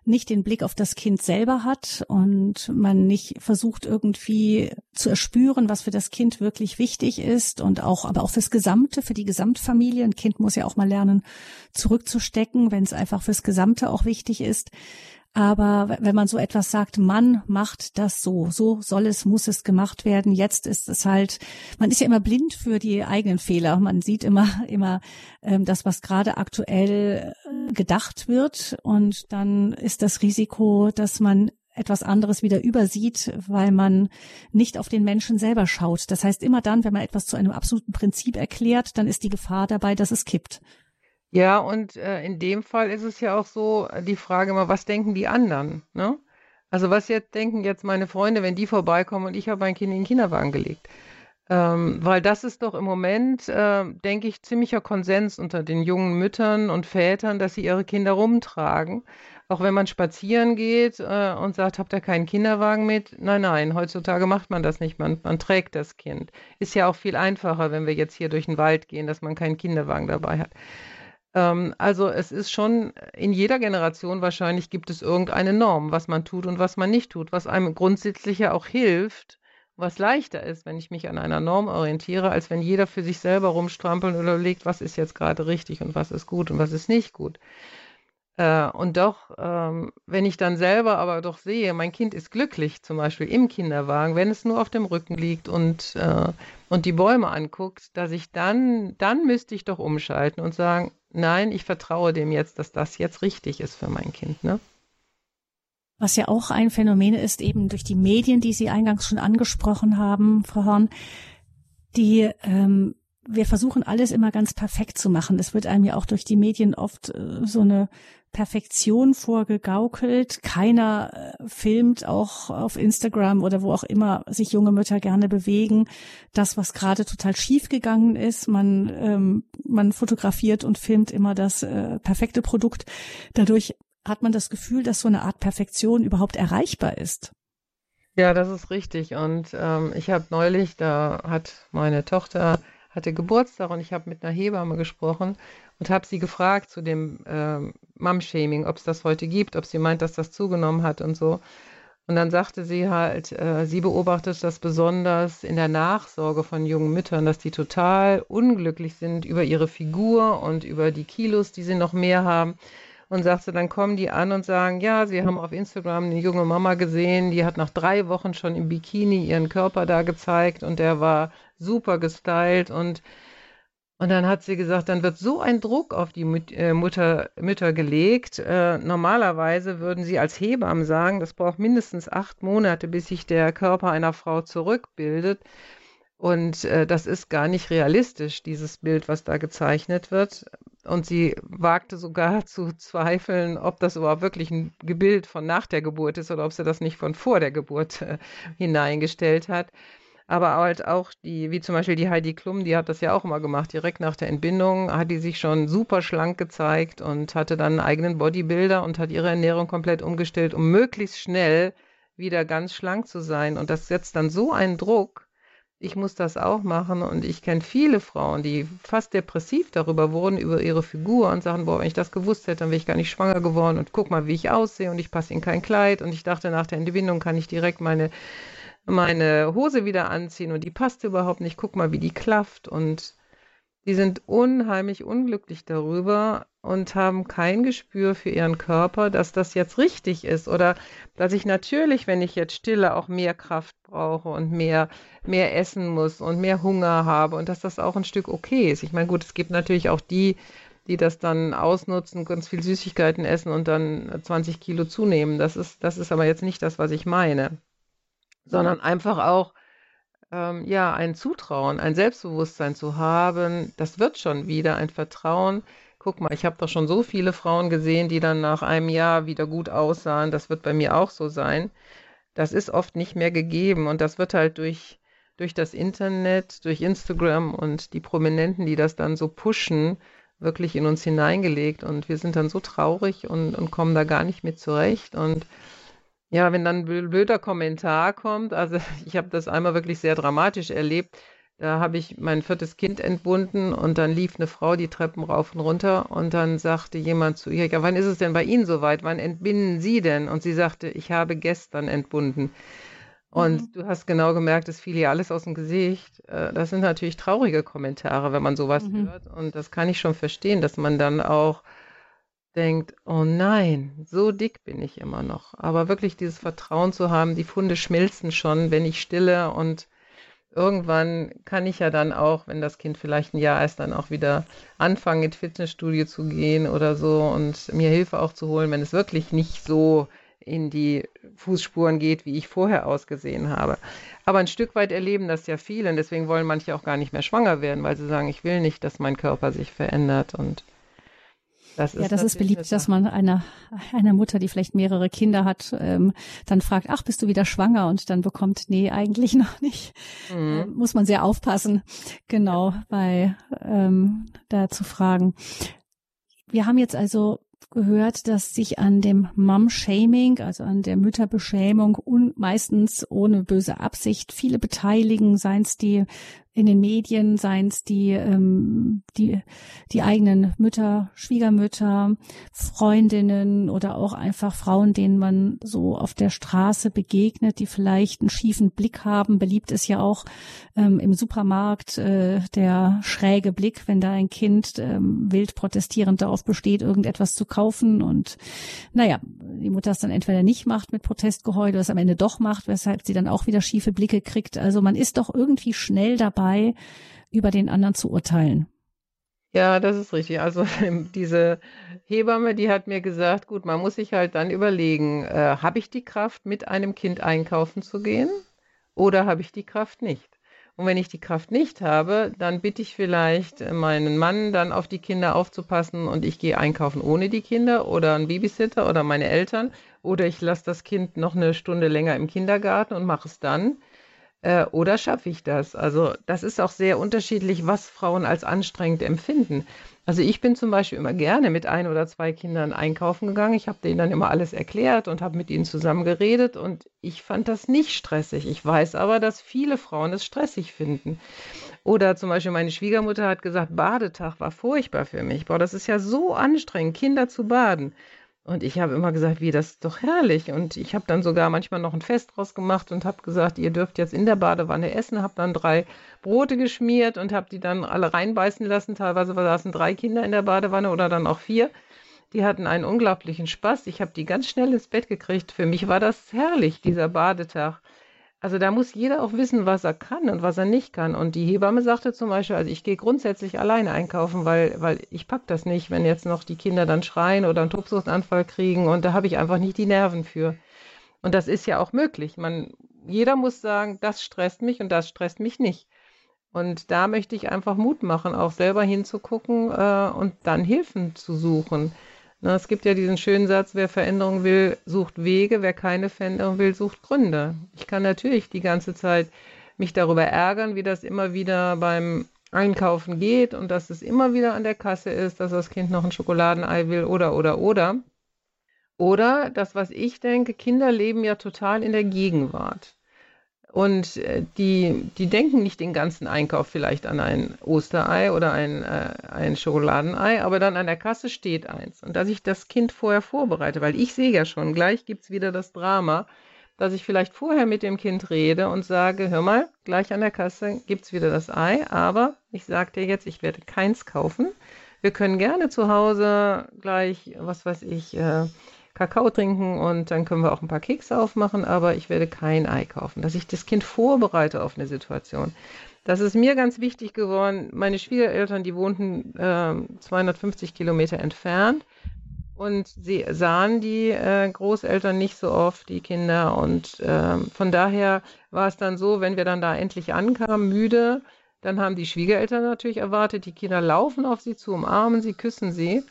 nicht den Blick auf das Kind selber hat und man nicht versucht irgendwie zu erspüren, was für das Kind wirklich wichtig ist und auch, aber auch fürs Gesamte, für die Gesamtfamilie. Ein Kind muss ja auch mal lernen, zurückzustecken, wenn es einfach fürs Gesamte auch wichtig ist. Aber wenn man so etwas sagt, man macht das so, so soll es, muss es gemacht werden. Jetzt ist es halt, man ist ja immer blind für die eigenen Fehler. Man sieht immer, immer ähm, das, was gerade aktuell äh, gedacht wird. Und dann ist das Risiko, dass man etwas anderes wieder übersieht, weil man nicht auf den Menschen selber schaut. Das heißt, immer dann, wenn man etwas zu einem absoluten Prinzip erklärt, dann ist die Gefahr dabei, dass es kippt. Ja, und äh, in dem Fall ist es ja auch so, äh, die Frage immer, was denken die anderen? Ne? Also was jetzt denken jetzt meine Freunde, wenn die vorbeikommen und ich habe mein Kind in den Kinderwagen gelegt? Ähm, weil das ist doch im Moment, äh, denke ich, ziemlicher Konsens unter den jungen Müttern und Vätern, dass sie ihre Kinder rumtragen. Auch wenn man spazieren geht äh, und sagt, habt ihr keinen Kinderwagen mit? Nein, nein, heutzutage macht man das nicht. Man, man trägt das Kind. Ist ja auch viel einfacher, wenn wir jetzt hier durch den Wald gehen, dass man keinen Kinderwagen dabei hat. Ähm, also es ist schon in jeder Generation wahrscheinlich gibt es irgendeine Norm, was man tut und was man nicht tut, was einem grundsätzlich ja auch hilft, was leichter ist, wenn ich mich an einer Norm orientiere, als wenn jeder für sich selber rumstrampelt oder überlegt, was ist jetzt gerade richtig und was ist gut und was ist nicht gut. Äh, und doch, ähm, wenn ich dann selber aber doch sehe, mein Kind ist glücklich, zum Beispiel im Kinderwagen, wenn es nur auf dem Rücken liegt und, äh, und die Bäume anguckt, dass ich dann, dann müsste ich doch umschalten und sagen, nein, ich vertraue dem jetzt, dass das jetzt richtig ist für mein Kind. Ne? Was ja auch ein Phänomen ist, eben durch die Medien, die Sie eingangs schon angesprochen haben, Frau Horn, die ähm, wir versuchen alles immer ganz perfekt zu machen. Es wird einem ja auch durch die Medien oft äh, so eine Perfektion vorgegaukelt. Keiner äh, filmt auch auf Instagram oder wo auch immer sich junge Mütter gerne bewegen. Das, was gerade total schief gegangen ist, man, ähm, man fotografiert und filmt immer das äh, perfekte Produkt. Dadurch hat man das Gefühl, dass so eine Art Perfektion überhaupt erreichbar ist. Ja, das ist richtig. Und ähm, ich habe neulich, da hat meine Tochter hatte Geburtstag und ich habe mit einer Hebamme gesprochen und habe sie gefragt zu dem äh, Mom-Shaming, ob es das heute gibt, ob sie meint, dass das zugenommen hat und so. Und dann sagte sie halt, äh, sie beobachtet das besonders in der Nachsorge von jungen Müttern, dass die total unglücklich sind über ihre Figur und über die Kilos, die sie noch mehr haben. Und sagte, dann kommen die an und sagen, ja, sie haben auf Instagram eine junge Mama gesehen, die hat nach drei Wochen schon im Bikini ihren Körper da gezeigt und der war super gestylt und und dann hat sie gesagt, dann wird so ein Druck auf die äh, Mutter, Mütter gelegt. Äh, normalerweise würden sie als Hebammen sagen, das braucht mindestens acht Monate, bis sich der Körper einer Frau zurückbildet. Und äh, das ist gar nicht realistisch, dieses Bild, was da gezeichnet wird. Und sie wagte sogar zu zweifeln, ob das überhaupt wirklich ein Bild von nach der Geburt ist oder ob sie das nicht von vor der Geburt äh, hineingestellt hat aber halt auch die, wie zum Beispiel die Heidi Klum, die hat das ja auch immer gemacht. Direkt nach der Entbindung hat die sich schon super schlank gezeigt und hatte dann einen eigenen Bodybuilder und hat ihre Ernährung komplett umgestellt, um möglichst schnell wieder ganz schlank zu sein. Und das setzt dann so einen Druck. Ich muss das auch machen und ich kenne viele Frauen, die fast depressiv darüber wurden, über ihre Figur und sagen, boah, wenn ich das gewusst hätte, dann wäre ich gar nicht schwanger geworden und guck mal, wie ich aussehe und ich passe in kein Kleid und ich dachte, nach der Entbindung kann ich direkt meine meine Hose wieder anziehen und die passt überhaupt nicht. Guck mal, wie die klafft. Und die sind unheimlich unglücklich darüber und haben kein Gespür für ihren Körper, dass das jetzt richtig ist oder dass ich natürlich, wenn ich jetzt stille, auch mehr Kraft brauche und mehr, mehr essen muss und mehr Hunger habe und dass das auch ein Stück okay ist. Ich meine, gut, es gibt natürlich auch die, die das dann ausnutzen, ganz viel Süßigkeiten essen und dann 20 Kilo zunehmen. Das ist, das ist aber jetzt nicht das, was ich meine sondern einfach auch ähm, ja ein Zutrauen, ein Selbstbewusstsein zu haben. Das wird schon wieder ein Vertrauen. Guck mal, ich habe doch schon so viele Frauen gesehen, die dann nach einem Jahr wieder gut aussahen. Das wird bei mir auch so sein. Das ist oft nicht mehr gegeben und das wird halt durch durch das Internet, durch Instagram und die Prominenten, die das dann so pushen, wirklich in uns hineingelegt. Und wir sind dann so traurig und, und kommen da gar nicht mit zurecht. Und ja, wenn dann ein blöder Kommentar kommt, also ich habe das einmal wirklich sehr dramatisch erlebt. Da habe ich mein viertes Kind entbunden und dann lief eine Frau die Treppen rauf und runter und dann sagte jemand zu ihr, ja, wann ist es denn bei Ihnen soweit? Wann entbinden Sie denn? Und sie sagte, ich habe gestern entbunden. Und mhm. du hast genau gemerkt, es fiel ihr alles aus dem Gesicht. Äh, das sind natürlich traurige Kommentare, wenn man sowas mhm. hört. Und das kann ich schon verstehen, dass man dann auch denkt, oh nein, so dick bin ich immer noch. Aber wirklich dieses Vertrauen zu haben, die Funde schmilzen schon, wenn ich stille und irgendwann kann ich ja dann auch, wenn das Kind vielleicht ein Jahr ist, dann auch wieder anfangen, ins Fitnessstudio zu gehen oder so und mir Hilfe auch zu holen, wenn es wirklich nicht so in die Fußspuren geht, wie ich vorher ausgesehen habe. Aber ein Stück weit erleben das ja viele und deswegen wollen manche auch gar nicht mehr schwanger werden, weil sie sagen, ich will nicht, dass mein Körper sich verändert und das ja, das ist beliebt, dass man einer einer Mutter, die vielleicht mehrere Kinder hat, ähm, dann fragt, ach, bist du wieder schwanger? Und dann bekommt, nee, eigentlich noch nicht. Mhm. Äh, muss man sehr aufpassen, genau, ja. bei ähm, da zu fragen. Wir haben jetzt also gehört, dass sich an dem Mom-Shaming, also an der Mütterbeschämung, meistens ohne böse Absicht viele beteiligen, seien es die in den Medien, seien es die, ähm, die, die eigenen Mütter, Schwiegermütter, Freundinnen oder auch einfach Frauen, denen man so auf der Straße begegnet, die vielleicht einen schiefen Blick haben. Beliebt ist ja auch ähm, im Supermarkt äh, der schräge Blick, wenn da ein Kind ähm, wild protestierend darauf besteht, irgendetwas zu kaufen und naja, die Mutter es dann entweder nicht macht mit Protestgeheul oder es am Ende doch macht, weshalb sie dann auch wieder schiefe Blicke kriegt. Also man ist doch irgendwie schnell dabei, dabei, über den anderen zu urteilen. Ja, das ist richtig. Also diese Hebamme, die hat mir gesagt, gut, man muss sich halt dann überlegen, äh, habe ich die Kraft, mit einem Kind einkaufen zu gehen oder habe ich die Kraft nicht? Und wenn ich die Kraft nicht habe, dann bitte ich vielleicht meinen Mann dann auf die Kinder aufzupassen und ich gehe einkaufen ohne die Kinder oder einen Babysitter oder meine Eltern oder ich lasse das Kind noch eine Stunde länger im Kindergarten und mache es dann. Äh, oder schaffe ich das? Also das ist auch sehr unterschiedlich, was Frauen als anstrengend empfinden. Also ich bin zum Beispiel immer gerne mit ein oder zwei Kindern einkaufen gegangen. Ich habe denen dann immer alles erklärt und habe mit ihnen zusammen geredet und ich fand das nicht stressig. Ich weiß aber, dass viele Frauen es stressig finden. Oder zum Beispiel meine Schwiegermutter hat gesagt, Badetag war furchtbar für mich. Boah, das ist ja so anstrengend, Kinder zu baden. Und ich habe immer gesagt, wie, das ist doch herrlich. Und ich habe dann sogar manchmal noch ein Fest draus gemacht und habe gesagt, ihr dürft jetzt in der Badewanne essen, habe dann drei Brote geschmiert und habe die dann alle reinbeißen lassen. Teilweise saßen drei Kinder in der Badewanne oder dann auch vier. Die hatten einen unglaublichen Spaß. Ich habe die ganz schnell ins Bett gekriegt. Für mich war das herrlich, dieser Badetag. Also da muss jeder auch wissen, was er kann und was er nicht kann. Und die Hebamme sagte zum Beispiel, also ich gehe grundsätzlich alleine einkaufen, weil, weil ich pack das nicht, wenn jetzt noch die Kinder dann schreien oder einen Tobsuchtanfall kriegen und da habe ich einfach nicht die Nerven für. Und das ist ja auch möglich. Man, jeder muss sagen, das stresst mich und das stresst mich nicht. Und da möchte ich einfach Mut machen, auch selber hinzugucken äh, und dann Hilfen zu suchen. Na, es gibt ja diesen schönen Satz, wer Veränderung will, sucht Wege, wer keine Veränderung will, sucht Gründe. Ich kann natürlich die ganze Zeit mich darüber ärgern, wie das immer wieder beim Einkaufen geht und dass es immer wieder an der Kasse ist, dass das Kind noch ein Schokoladenei will oder oder oder. Oder das, was ich denke, Kinder leben ja total in der Gegenwart. Und äh, die, die denken nicht den ganzen Einkauf vielleicht an ein Osterei oder ein, äh, ein Schokoladenei, aber dann an der Kasse steht eins. Und dass ich das Kind vorher vorbereite, weil ich sehe ja schon, gleich gibt es wieder das Drama, dass ich vielleicht vorher mit dem Kind rede und sage, hör mal, gleich an der Kasse gibt es wieder das Ei, aber ich sage dir jetzt, ich werde keins kaufen. Wir können gerne zu Hause gleich, was weiß ich, äh, Kakao trinken und dann können wir auch ein paar Kekse aufmachen, aber ich werde kein Ei kaufen, dass ich das Kind vorbereite auf eine Situation. Das ist mir ganz wichtig geworden. Meine Schwiegereltern, die wohnten äh, 250 Kilometer entfernt und sie sahen die äh, Großeltern nicht so oft, die Kinder. Und äh, von daher war es dann so, wenn wir dann da endlich ankamen, müde, dann haben die Schwiegereltern natürlich erwartet, die Kinder laufen auf sie zu, umarmen sie, küssen sie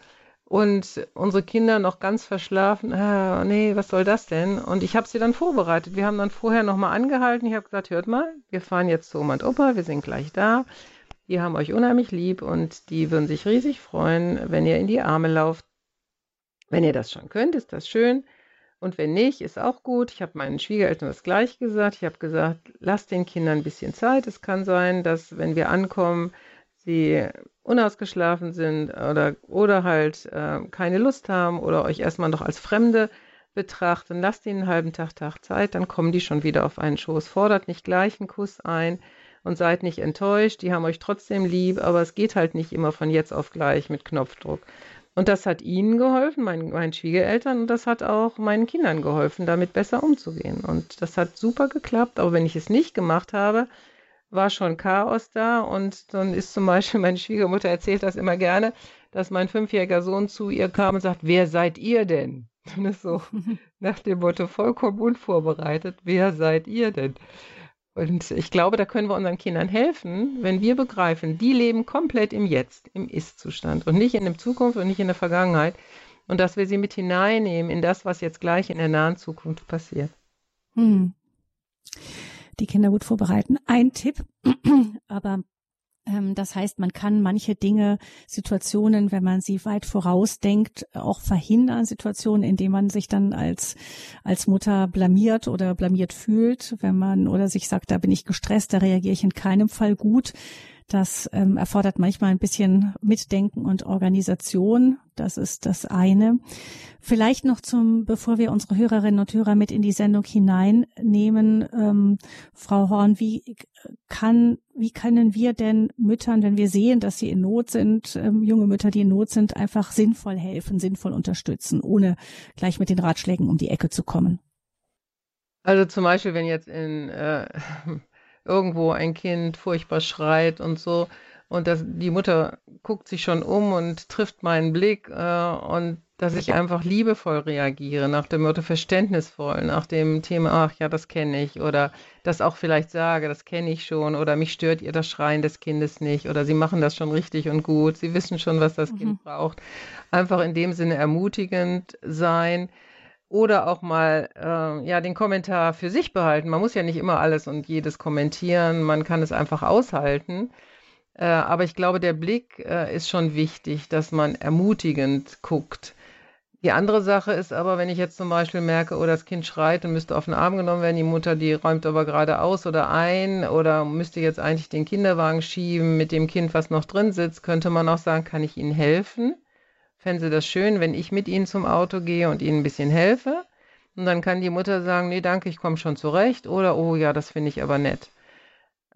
und unsere Kinder noch ganz verschlafen, ah, nee, was soll das denn? Und ich habe sie dann vorbereitet. Wir haben dann vorher nochmal angehalten. Ich habe gesagt, hört mal, wir fahren jetzt zu Oma und Opa, wir sind gleich da. Die haben euch unheimlich lieb und die würden sich riesig freuen, wenn ihr in die Arme lauft. Wenn ihr das schon könnt, ist das schön. Und wenn nicht, ist auch gut. Ich habe meinen Schwiegereltern das gleich gesagt. Ich habe gesagt, lasst den Kindern ein bisschen Zeit. Es kann sein, dass wenn wir ankommen, sie unausgeschlafen sind oder, oder halt äh, keine Lust haben oder euch erstmal noch als Fremde betrachten. Lasst ihnen einen halben Tag, Tag Zeit, dann kommen die schon wieder auf einen Schoß. Fordert nicht gleich einen Kuss ein und seid nicht enttäuscht. Die haben euch trotzdem lieb, aber es geht halt nicht immer von jetzt auf gleich mit Knopfdruck. Und das hat ihnen geholfen, meinen, meinen Schwiegereltern, und das hat auch meinen Kindern geholfen, damit besser umzugehen. Und das hat super geklappt. Aber wenn ich es nicht gemacht habe, war schon Chaos da. Und dann ist zum Beispiel meine Schwiegermutter erzählt das immer gerne, dass mein fünfjähriger Sohn zu ihr kam und sagt, wer seid ihr denn? Und ist so nach dem Motto vollkommen unvorbereitet, wer seid ihr denn? Und ich glaube, da können wir unseren Kindern helfen, wenn wir begreifen, die leben komplett im Jetzt, im Ist-Zustand und nicht in der Zukunft und nicht in der Vergangenheit. Und dass wir sie mit hineinnehmen in das, was jetzt gleich in der nahen Zukunft passiert. Hm. Die Kinder gut vorbereiten. Ein Tipp, aber ähm, das heißt, man kann manche Dinge, Situationen, wenn man sie weit vorausdenkt, auch verhindern, Situationen, in denen man sich dann als, als Mutter blamiert oder blamiert fühlt, wenn man oder sich sagt, da bin ich gestresst, da reagiere ich in keinem Fall gut. Das ähm, erfordert manchmal ein bisschen Mitdenken und Organisation. Das ist das eine. Vielleicht noch zum, bevor wir unsere Hörerinnen und Hörer mit in die Sendung hineinnehmen, ähm, Frau Horn, wie kann, wie können wir denn Müttern, wenn wir sehen, dass sie in Not sind, ähm, junge Mütter, die in Not sind, einfach sinnvoll helfen, sinnvoll unterstützen, ohne gleich mit den Ratschlägen um die Ecke zu kommen? Also zum Beispiel, wenn jetzt in äh, irgendwo ein Kind furchtbar schreit und so. Und das, die Mutter guckt sich schon um und trifft meinen Blick äh, und dass ich einfach liebevoll reagiere, nach dem Motto verständnisvoll, nach dem Thema, ach ja, das kenne ich, oder das auch vielleicht sage, das kenne ich schon, oder mich stört ihr das Schreien des Kindes nicht, oder sie machen das schon richtig und gut, sie wissen schon, was das mhm. Kind braucht. Einfach in dem Sinne ermutigend sein oder auch mal äh, ja den Kommentar für sich behalten. Man muss ja nicht immer alles und jedes kommentieren, man kann es einfach aushalten. Äh, aber ich glaube, der Blick äh, ist schon wichtig, dass man ermutigend guckt. Die andere Sache ist aber, wenn ich jetzt zum Beispiel merke, oh, das Kind schreit und müsste auf den Arm genommen werden, die Mutter, die räumt aber gerade aus oder ein oder müsste jetzt eigentlich den Kinderwagen schieben mit dem Kind, was noch drin sitzt, könnte man auch sagen, kann ich Ihnen helfen? Fände sie das schön, wenn ich mit ihnen zum Auto gehe und ihnen ein bisschen helfe. Und dann kann die Mutter sagen, nee, danke, ich komme schon zurecht. Oder, oh ja, das finde ich aber nett.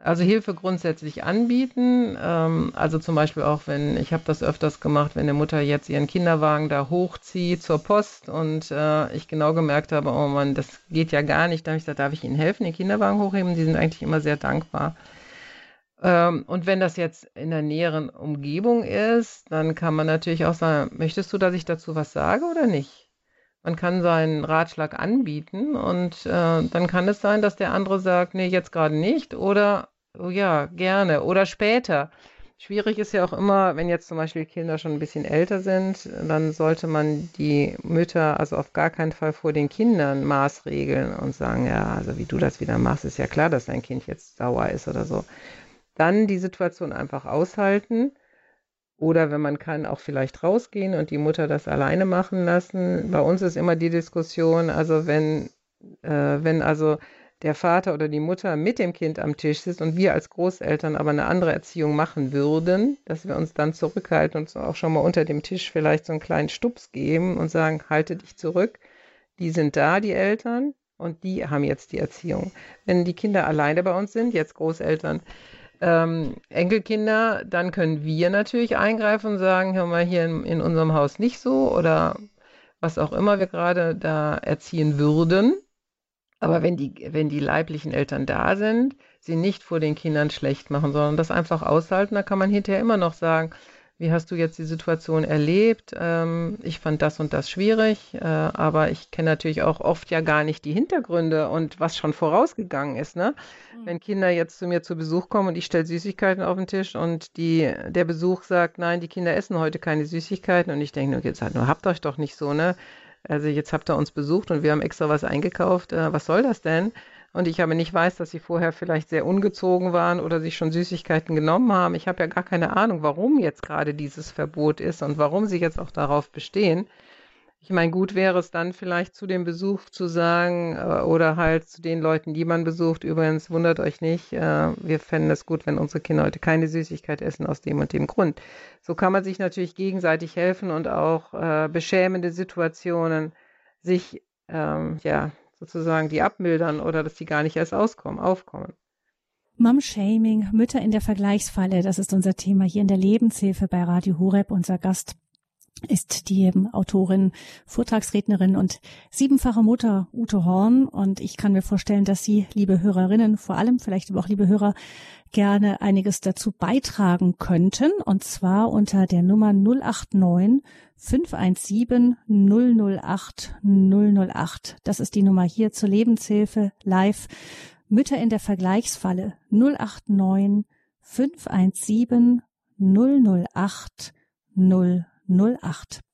Also Hilfe grundsätzlich anbieten. Ähm, also zum Beispiel auch, wenn, ich habe das öfters gemacht, wenn eine Mutter jetzt ihren Kinderwagen da hochzieht zur Post und äh, ich genau gemerkt habe, oh Mann, das geht ja gar nicht. Da habe ich gesagt, darf ich Ihnen helfen, den Kinderwagen hochheben? Die sind eigentlich immer sehr dankbar. Ähm, und wenn das jetzt in der näheren Umgebung ist, dann kann man natürlich auch sagen, möchtest du, dass ich dazu was sage oder nicht? Man kann seinen Ratschlag anbieten und äh, dann kann es sein, dass der andere sagt, nee, jetzt gerade nicht oder oh ja, gerne oder später. Schwierig ist ja auch immer, wenn jetzt zum Beispiel Kinder schon ein bisschen älter sind, dann sollte man die Mütter also auf gar keinen Fall vor den Kindern maßregeln und sagen, ja, also wie du das wieder machst, ist ja klar, dass dein Kind jetzt sauer ist oder so dann die Situation einfach aushalten. Oder wenn man kann, auch vielleicht rausgehen und die Mutter das alleine machen lassen. Bei uns ist immer die Diskussion, also wenn, äh, wenn also der Vater oder die Mutter mit dem Kind am Tisch sitzt und wir als Großeltern aber eine andere Erziehung machen würden, dass wir uns dann zurückhalten und auch schon mal unter dem Tisch vielleicht so einen kleinen Stups geben und sagen, halte dich zurück. Die sind da, die Eltern, und die haben jetzt die Erziehung. Wenn die Kinder alleine bei uns sind, jetzt Großeltern, ähm, Enkelkinder, dann können wir natürlich eingreifen und sagen, hör mal, hier in, in unserem Haus nicht so oder was auch immer wir gerade da erziehen würden. Aber wenn die, wenn die leiblichen Eltern da sind, sie nicht vor den Kindern schlecht machen, sondern das einfach aushalten, da kann man hinterher immer noch sagen, wie hast du jetzt die Situation erlebt? Ähm, ich fand das und das schwierig, äh, aber ich kenne natürlich auch oft ja gar nicht die Hintergründe und was schon vorausgegangen ist. Ne? Mhm. Wenn Kinder jetzt zu mir zu Besuch kommen und ich stelle Süßigkeiten auf den Tisch und die, der Besuch sagt, nein, die Kinder essen heute keine Süßigkeiten und ich denke, jetzt halt nur habt euch doch nicht so, ne? Also jetzt habt ihr uns besucht und wir haben extra was eingekauft. Äh, was soll das denn? Und ich aber nicht weiß, dass sie vorher vielleicht sehr ungezogen waren oder sich schon Süßigkeiten genommen haben. Ich habe ja gar keine Ahnung, warum jetzt gerade dieses Verbot ist und warum sie jetzt auch darauf bestehen. Ich meine, gut wäre es dann vielleicht zu dem Besuch zu sagen äh, oder halt zu den Leuten, die man besucht, übrigens wundert euch nicht, äh, wir fänden es gut, wenn unsere Kinder heute keine Süßigkeit essen aus dem und dem Grund. So kann man sich natürlich gegenseitig helfen und auch äh, beschämende Situationen sich ähm, ja sozusagen die abmildern oder dass die gar nicht erst auskommen, aufkommen. Mom-Shaming, Mütter in der Vergleichsfalle, das ist unser Thema hier in der Lebenshilfe bei Radio Horeb. Unser Gast ist die Autorin, Vortragsrednerin und siebenfache Mutter Ute Horn. Und ich kann mir vorstellen, dass Sie, liebe Hörerinnen, vor allem vielleicht aber auch liebe Hörer, gerne einiges dazu beitragen könnten. Und zwar unter der Nummer 089 517 008 008. Das ist die Nummer hier zur Lebenshilfe live. Mütter in der Vergleichsfalle 089 517 008 008. 08.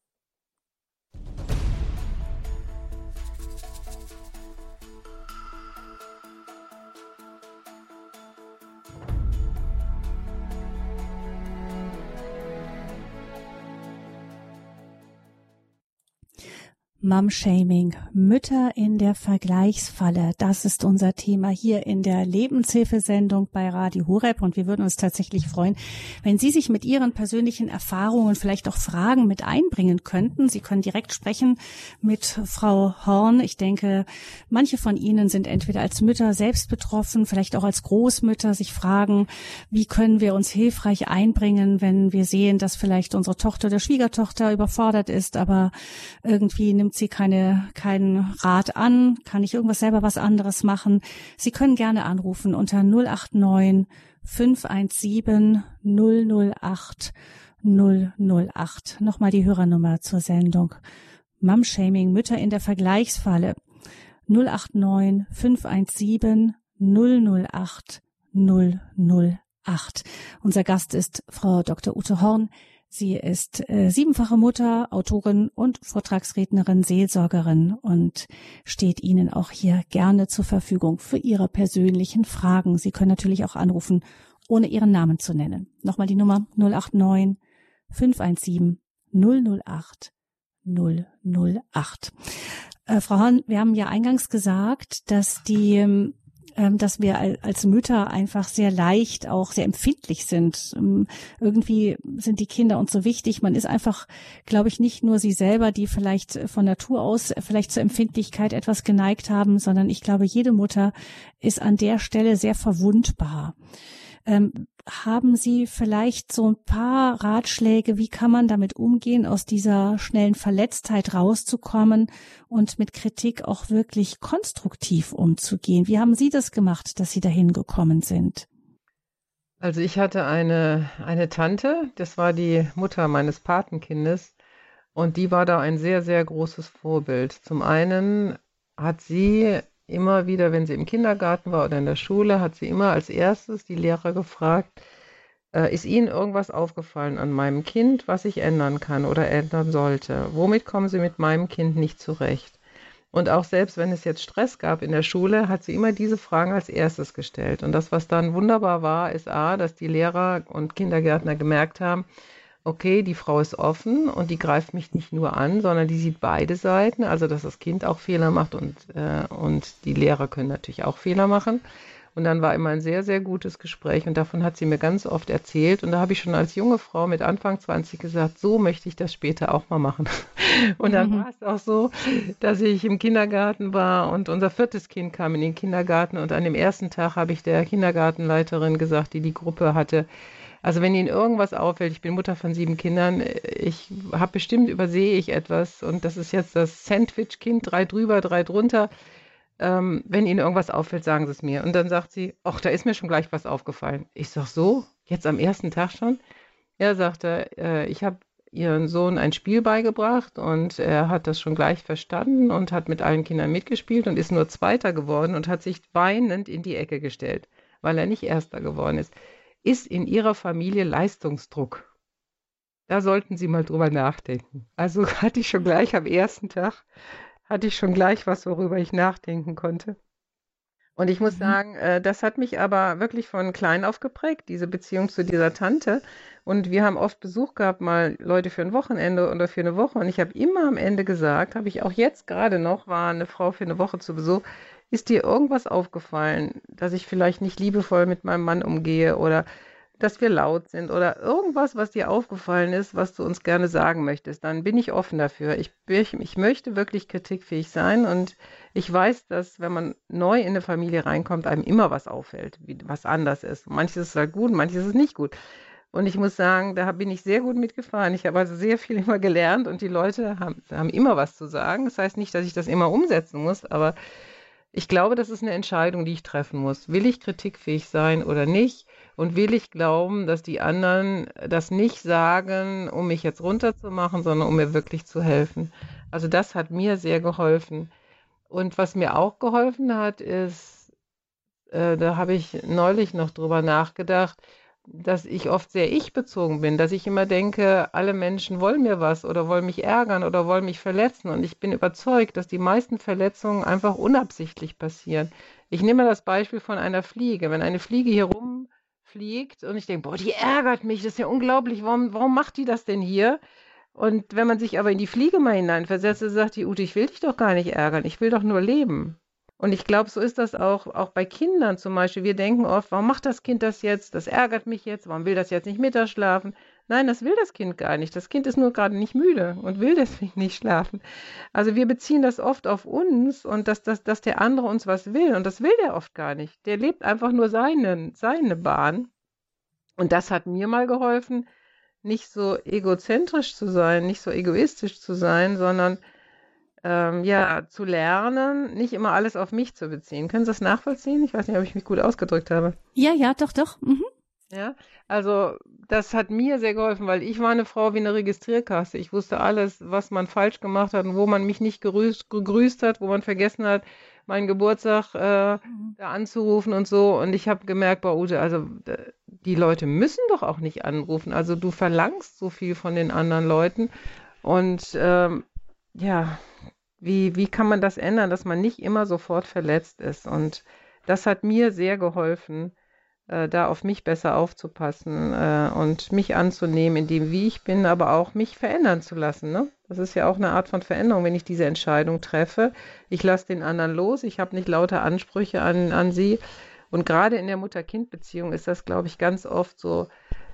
Mom-Shaming, Mütter in der Vergleichsfalle. Das ist unser Thema hier in der Lebenshilfesendung bei Radio Horeb. Und wir würden uns tatsächlich freuen, wenn Sie sich mit Ihren persönlichen Erfahrungen, vielleicht auch Fragen mit einbringen könnten. Sie können direkt sprechen mit Frau Horn. Ich denke, manche von Ihnen sind entweder als Mütter selbst betroffen, vielleicht auch als Großmütter, sich fragen, wie können wir uns hilfreich einbringen, wenn wir sehen, dass vielleicht unsere Tochter oder Schwiegertochter überfordert ist, aber irgendwie nimmt nimmt sie keine, keinen Rat an, kann ich irgendwas selber was anderes machen. Sie können gerne anrufen unter 089 517 008 008. Nochmal die Hörernummer zur Sendung. Mom-Shaming, Mütter in der Vergleichsfalle. 089 517 008 008. Unser Gast ist Frau Dr. Ute Horn. Sie ist äh, siebenfache Mutter, Autorin und Vortragsrednerin, Seelsorgerin und steht Ihnen auch hier gerne zur Verfügung für Ihre persönlichen Fragen. Sie können natürlich auch anrufen, ohne Ihren Namen zu nennen. Nochmal die Nummer 089 517 008 008. Äh, Frau Horn, wir haben ja eingangs gesagt, dass die ähm, dass wir als Mütter einfach sehr leicht auch sehr empfindlich sind. Ähm, irgendwie sind die Kinder uns so wichtig. Man ist einfach, glaube ich, nicht nur sie selber, die vielleicht von Natur aus vielleicht zur Empfindlichkeit etwas geneigt haben, sondern ich glaube, jede Mutter ist an der Stelle sehr verwundbar. Ähm, haben Sie vielleicht so ein paar Ratschläge, wie kann man damit umgehen, aus dieser schnellen Verletztheit rauszukommen und mit Kritik auch wirklich konstruktiv umzugehen? Wie haben Sie das gemacht, dass Sie dahin gekommen sind? Also ich hatte eine, eine Tante, das war die Mutter meines Patenkindes, und die war da ein sehr, sehr großes Vorbild. Zum einen hat sie immer wieder, wenn sie im Kindergarten war oder in der Schule, hat sie immer als erstes die Lehrer gefragt, äh, ist Ihnen irgendwas aufgefallen an meinem Kind, was ich ändern kann oder ändern sollte? Womit kommen Sie mit meinem Kind nicht zurecht? Und auch selbst wenn es jetzt Stress gab in der Schule, hat sie immer diese Fragen als erstes gestellt. Und das, was dann wunderbar war, ist A, dass die Lehrer und Kindergärtner gemerkt haben, okay, die Frau ist offen und die greift mich nicht nur an, sondern die sieht beide Seiten, also dass das Kind auch Fehler macht und, äh, und die Lehrer können natürlich auch Fehler machen. Und dann war immer ein sehr, sehr gutes Gespräch und davon hat sie mir ganz oft erzählt. Und da habe ich schon als junge Frau mit Anfang 20 gesagt, so möchte ich das später auch mal machen. Und dann mhm. war es auch so, dass ich im Kindergarten war und unser viertes Kind kam in den Kindergarten. Und an dem ersten Tag habe ich der Kindergartenleiterin gesagt, die die Gruppe hatte, also wenn Ihnen irgendwas auffällt, ich bin Mutter von sieben Kindern, ich habe bestimmt übersehe ich etwas und das ist jetzt das Sandwich-Kind, drei drüber, drei drunter. Ähm, wenn Ihnen irgendwas auffällt, sagen Sie es mir. Und dann sagt sie, ach, da ist mir schon gleich was aufgefallen. Ich sag so, jetzt am ersten Tag schon? Er sagte, äh, ich habe ihren Sohn ein Spiel beigebracht und er hat das schon gleich verstanden und hat mit allen Kindern mitgespielt und ist nur Zweiter geworden und hat sich weinend in die Ecke gestellt, weil er nicht Erster geworden ist ist in Ihrer Familie Leistungsdruck? Da sollten Sie mal drüber nachdenken. Also hatte ich schon gleich am ersten Tag, hatte ich schon gleich was, worüber ich nachdenken konnte. Und ich muss mhm. sagen, äh, das hat mich aber wirklich von klein auf geprägt, diese Beziehung zu dieser Tante. Und wir haben oft Besuch gehabt, mal Leute für ein Wochenende oder für eine Woche. Und ich habe immer am Ende gesagt, habe ich auch jetzt gerade noch, war eine Frau für eine Woche zu Besuch, ist dir irgendwas aufgefallen, dass ich vielleicht nicht liebevoll mit meinem Mann umgehe oder dass wir laut sind oder irgendwas, was dir aufgefallen ist, was du uns gerne sagen möchtest, dann bin ich offen dafür. Ich, ich möchte wirklich kritikfähig sein und ich weiß, dass wenn man neu in eine Familie reinkommt, einem immer was auffällt, wie, was anders ist. Manches ist halt gut, manches ist nicht gut. Und ich muss sagen, da bin ich sehr gut mitgefahren. Ich habe also sehr viel immer gelernt und die Leute haben, haben immer was zu sagen. Das heißt nicht, dass ich das immer umsetzen muss, aber ich glaube, das ist eine Entscheidung, die ich treffen muss. Will ich kritikfähig sein oder nicht? Und will ich glauben, dass die anderen das nicht sagen, um mich jetzt runterzumachen, sondern um mir wirklich zu helfen? Also das hat mir sehr geholfen. Und was mir auch geholfen hat, ist, äh, da habe ich neulich noch drüber nachgedacht, dass ich oft sehr ich-bezogen bin, dass ich immer denke, alle Menschen wollen mir was oder wollen mich ärgern oder wollen mich verletzen. Und ich bin überzeugt, dass die meisten Verletzungen einfach unabsichtlich passieren. Ich nehme das Beispiel von einer Fliege. Wenn eine Fliege hier rumfliegt und ich denke, boah, die ärgert mich, das ist ja unglaublich, warum, warum macht die das denn hier? Und wenn man sich aber in die Fliege mal hineinversetzt, sagt die Ute, ich will dich doch gar nicht ärgern, ich will doch nur leben. Und ich glaube, so ist das auch, auch bei Kindern zum Beispiel. Wir denken oft, warum macht das Kind das jetzt? Das ärgert mich jetzt. Warum will das jetzt nicht Mittag schlafen? Nein, das will das Kind gar nicht. Das Kind ist nur gerade nicht müde und will deswegen nicht schlafen. Also wir beziehen das oft auf uns und dass, dass, dass der andere uns was will. Und das will der oft gar nicht. Der lebt einfach nur seine, seine Bahn. Und das hat mir mal geholfen, nicht so egozentrisch zu sein, nicht so egoistisch zu sein, sondern ähm, ja, zu lernen, nicht immer alles auf mich zu beziehen. Können Sie das nachvollziehen? Ich weiß nicht, ob ich mich gut ausgedrückt habe. Ja, ja, doch, doch. Mhm. Ja, also das hat mir sehr geholfen, weil ich war eine Frau wie eine Registrierkasse. Ich wusste alles, was man falsch gemacht hat und wo man mich nicht gerüßt, gegrüßt hat, wo man vergessen hat, meinen Geburtstag äh, mhm. da anzurufen und so. Und ich habe gemerkt, bei Ute, also die Leute müssen doch auch nicht anrufen. Also du verlangst so viel von den anderen Leuten. Und ähm, ja, wie, wie kann man das ändern, dass man nicht immer sofort verletzt ist? Und das hat mir sehr geholfen, äh, da auf mich besser aufzupassen äh, und mich anzunehmen, in dem, wie ich bin, aber auch mich verändern zu lassen. Ne? Das ist ja auch eine Art von Veränderung, wenn ich diese Entscheidung treffe. Ich lasse den anderen los, ich habe nicht lauter Ansprüche an, an sie. Und gerade in der Mutter-Kind-Beziehung ist das, glaube ich, ganz oft so,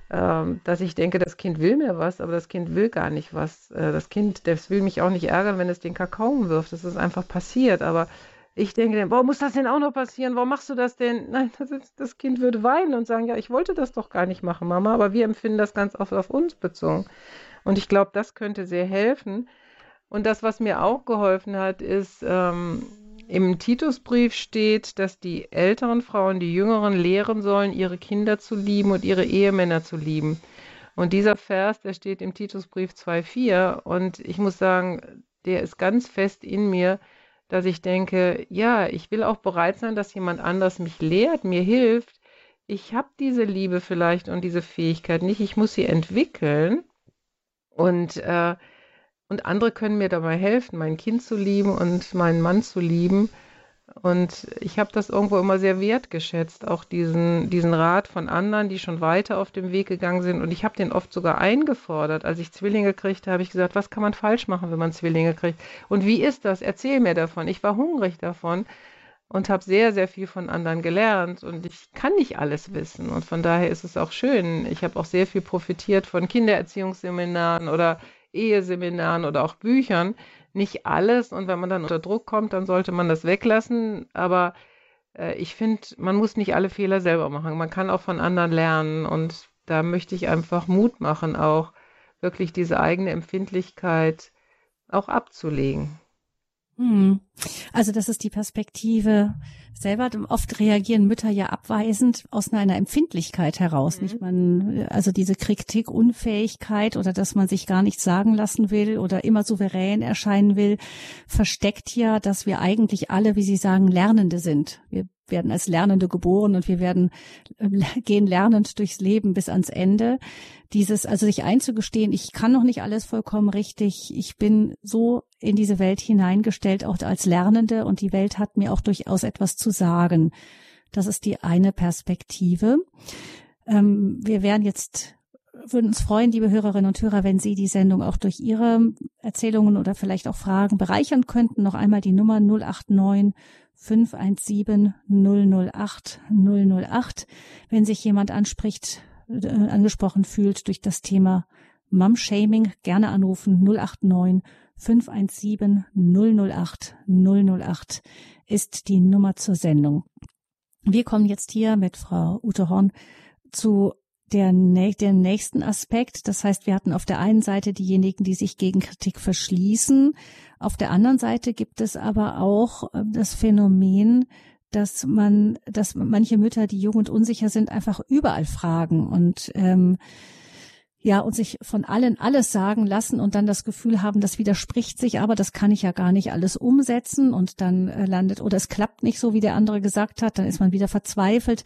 dass ich denke, das Kind will mir was, aber das Kind will gar nicht was. Äh, das Kind, das will mich auch nicht ärgern, wenn es den Kakao wirft. Das ist einfach passiert. Aber ich denke, warum muss das denn auch noch passieren? Warum machst du das denn? Nein, das, das Kind würde weinen und sagen, ja, ich wollte das doch gar nicht machen, Mama. Aber wir empfinden das ganz oft auf uns bezogen. Und ich glaube, das könnte sehr helfen. Und das, was mir auch geholfen hat, ist, ähm, im Titusbrief steht, dass die älteren Frauen die jüngeren lehren sollen, ihre Kinder zu lieben und ihre Ehemänner zu lieben. Und dieser Vers, der steht im Titusbrief 2,4 und ich muss sagen, der ist ganz fest in mir, dass ich denke, ja, ich will auch bereit sein, dass jemand anders mich lehrt, mir hilft. Ich habe diese Liebe vielleicht und diese Fähigkeit nicht, ich muss sie entwickeln. Und äh, und andere können mir dabei helfen, mein Kind zu lieben und meinen Mann zu lieben. Und ich habe das irgendwo immer sehr wertgeschätzt, auch diesen, diesen Rat von anderen, die schon weiter auf dem Weg gegangen sind. Und ich habe den oft sogar eingefordert. Als ich Zwillinge kriegte, habe ich gesagt, was kann man falsch machen, wenn man Zwillinge kriegt? Und wie ist das? Erzähl mir davon. Ich war hungrig davon und habe sehr, sehr viel von anderen gelernt. Und ich kann nicht alles wissen. Und von daher ist es auch schön. Ich habe auch sehr viel profitiert von Kindererziehungsseminaren oder Eheseminaren oder auch Büchern. Nicht alles und wenn man dann unter Druck kommt, dann sollte man das weglassen. Aber äh, ich finde, man muss nicht alle Fehler selber machen. Man kann auch von anderen lernen und da möchte ich einfach Mut machen, auch wirklich diese eigene Empfindlichkeit auch abzulegen. Hm. Also das ist die Perspektive selber. Oft reagieren Mütter ja abweisend aus einer Empfindlichkeit heraus. Mhm. Nicht man, also diese Kritik, Unfähigkeit oder dass man sich gar nichts sagen lassen will oder immer souverän erscheinen will, versteckt ja, dass wir eigentlich alle, wie Sie sagen, Lernende sind. Wir werden als Lernende geboren und wir werden äh, gehen lernend durchs Leben bis ans Ende. Dieses, also sich einzugestehen, ich kann noch nicht alles vollkommen richtig. Ich bin so in diese Welt hineingestellt, auch als Lernende und die Welt hat mir auch durchaus etwas zu sagen. Das ist die eine Perspektive. Ähm, wir werden jetzt würden uns freuen, liebe Hörerinnen und Hörer, wenn Sie die Sendung auch durch Ihre Erzählungen oder vielleicht auch Fragen bereichern könnten. Noch einmal die Nummer 089 517 008 008. Wenn sich jemand anspricht, äh, angesprochen fühlt durch das Thema Mum-Shaming, gerne anrufen 089 517 008 008 ist die Nummer zur Sendung. Wir kommen jetzt hier mit Frau Ute Horn zu der, der nächsten Aspekt. Das heißt, wir hatten auf der einen Seite diejenigen, die sich gegen Kritik verschließen. Auf der anderen Seite gibt es aber auch äh, das Phänomen, dass man, dass manche Mütter, die jung und unsicher sind, einfach überall fragen und ähm, ja, und sich von allen alles sagen lassen und dann das Gefühl haben, das widerspricht sich, aber das kann ich ja gar nicht alles umsetzen und dann äh, landet, oder es klappt nicht so, wie der andere gesagt hat, dann ist man wieder verzweifelt.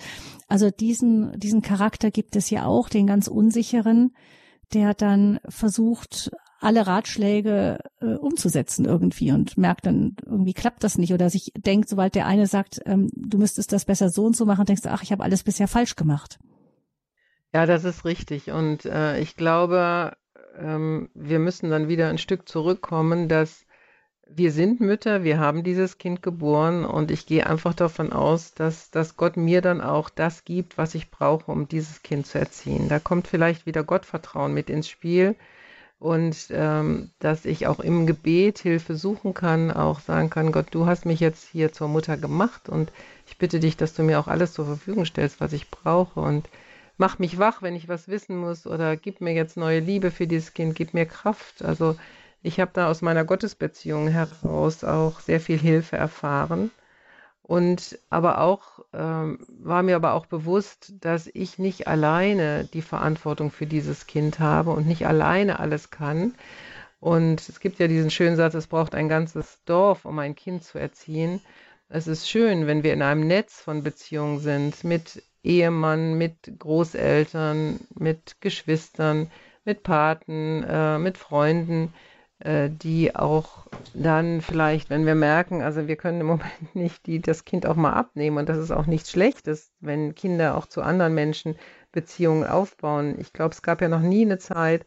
Also diesen, diesen Charakter gibt es ja auch, den ganz unsicheren, der dann versucht, alle Ratschläge äh, umzusetzen irgendwie und merkt dann, irgendwie klappt das nicht oder sich denkt, sobald der eine sagt, ähm, du müsstest das besser so und so machen, denkst du, ach, ich habe alles bisher falsch gemacht. Ja, das ist richtig. Und äh, ich glaube, ähm, wir müssen dann wieder ein Stück zurückkommen, dass wir sind Mütter, wir haben dieses Kind geboren und ich gehe einfach davon aus, dass, dass Gott mir dann auch das gibt, was ich brauche, um dieses Kind zu erziehen. Da kommt vielleicht wieder Gottvertrauen mit ins Spiel und ähm, dass ich auch im Gebet Hilfe suchen kann, auch sagen kann, Gott, du hast mich jetzt hier zur Mutter gemacht und ich bitte dich, dass du mir auch alles zur Verfügung stellst, was ich brauche und mach mich wach, wenn ich was wissen muss oder gib mir jetzt neue Liebe für dieses Kind, gib mir Kraft. Also ich habe da aus meiner Gottesbeziehung heraus auch sehr viel Hilfe erfahren. Und aber auch ähm, war mir aber auch bewusst, dass ich nicht alleine die Verantwortung für dieses Kind habe und nicht alleine alles kann. Und es gibt ja diesen schönen Satz, es braucht ein ganzes Dorf, um ein Kind zu erziehen. Es ist schön, wenn wir in einem Netz von Beziehungen sind, mit Ehemann, mit Großeltern, mit Geschwistern, mit Paten, äh, mit Freunden, äh, die auch dann vielleicht, wenn wir merken, also wir können im Moment nicht die, das Kind auch mal abnehmen und das ist auch nichts Schlechtes, wenn Kinder auch zu anderen Menschen Beziehungen aufbauen. Ich glaube, es gab ja noch nie eine Zeit,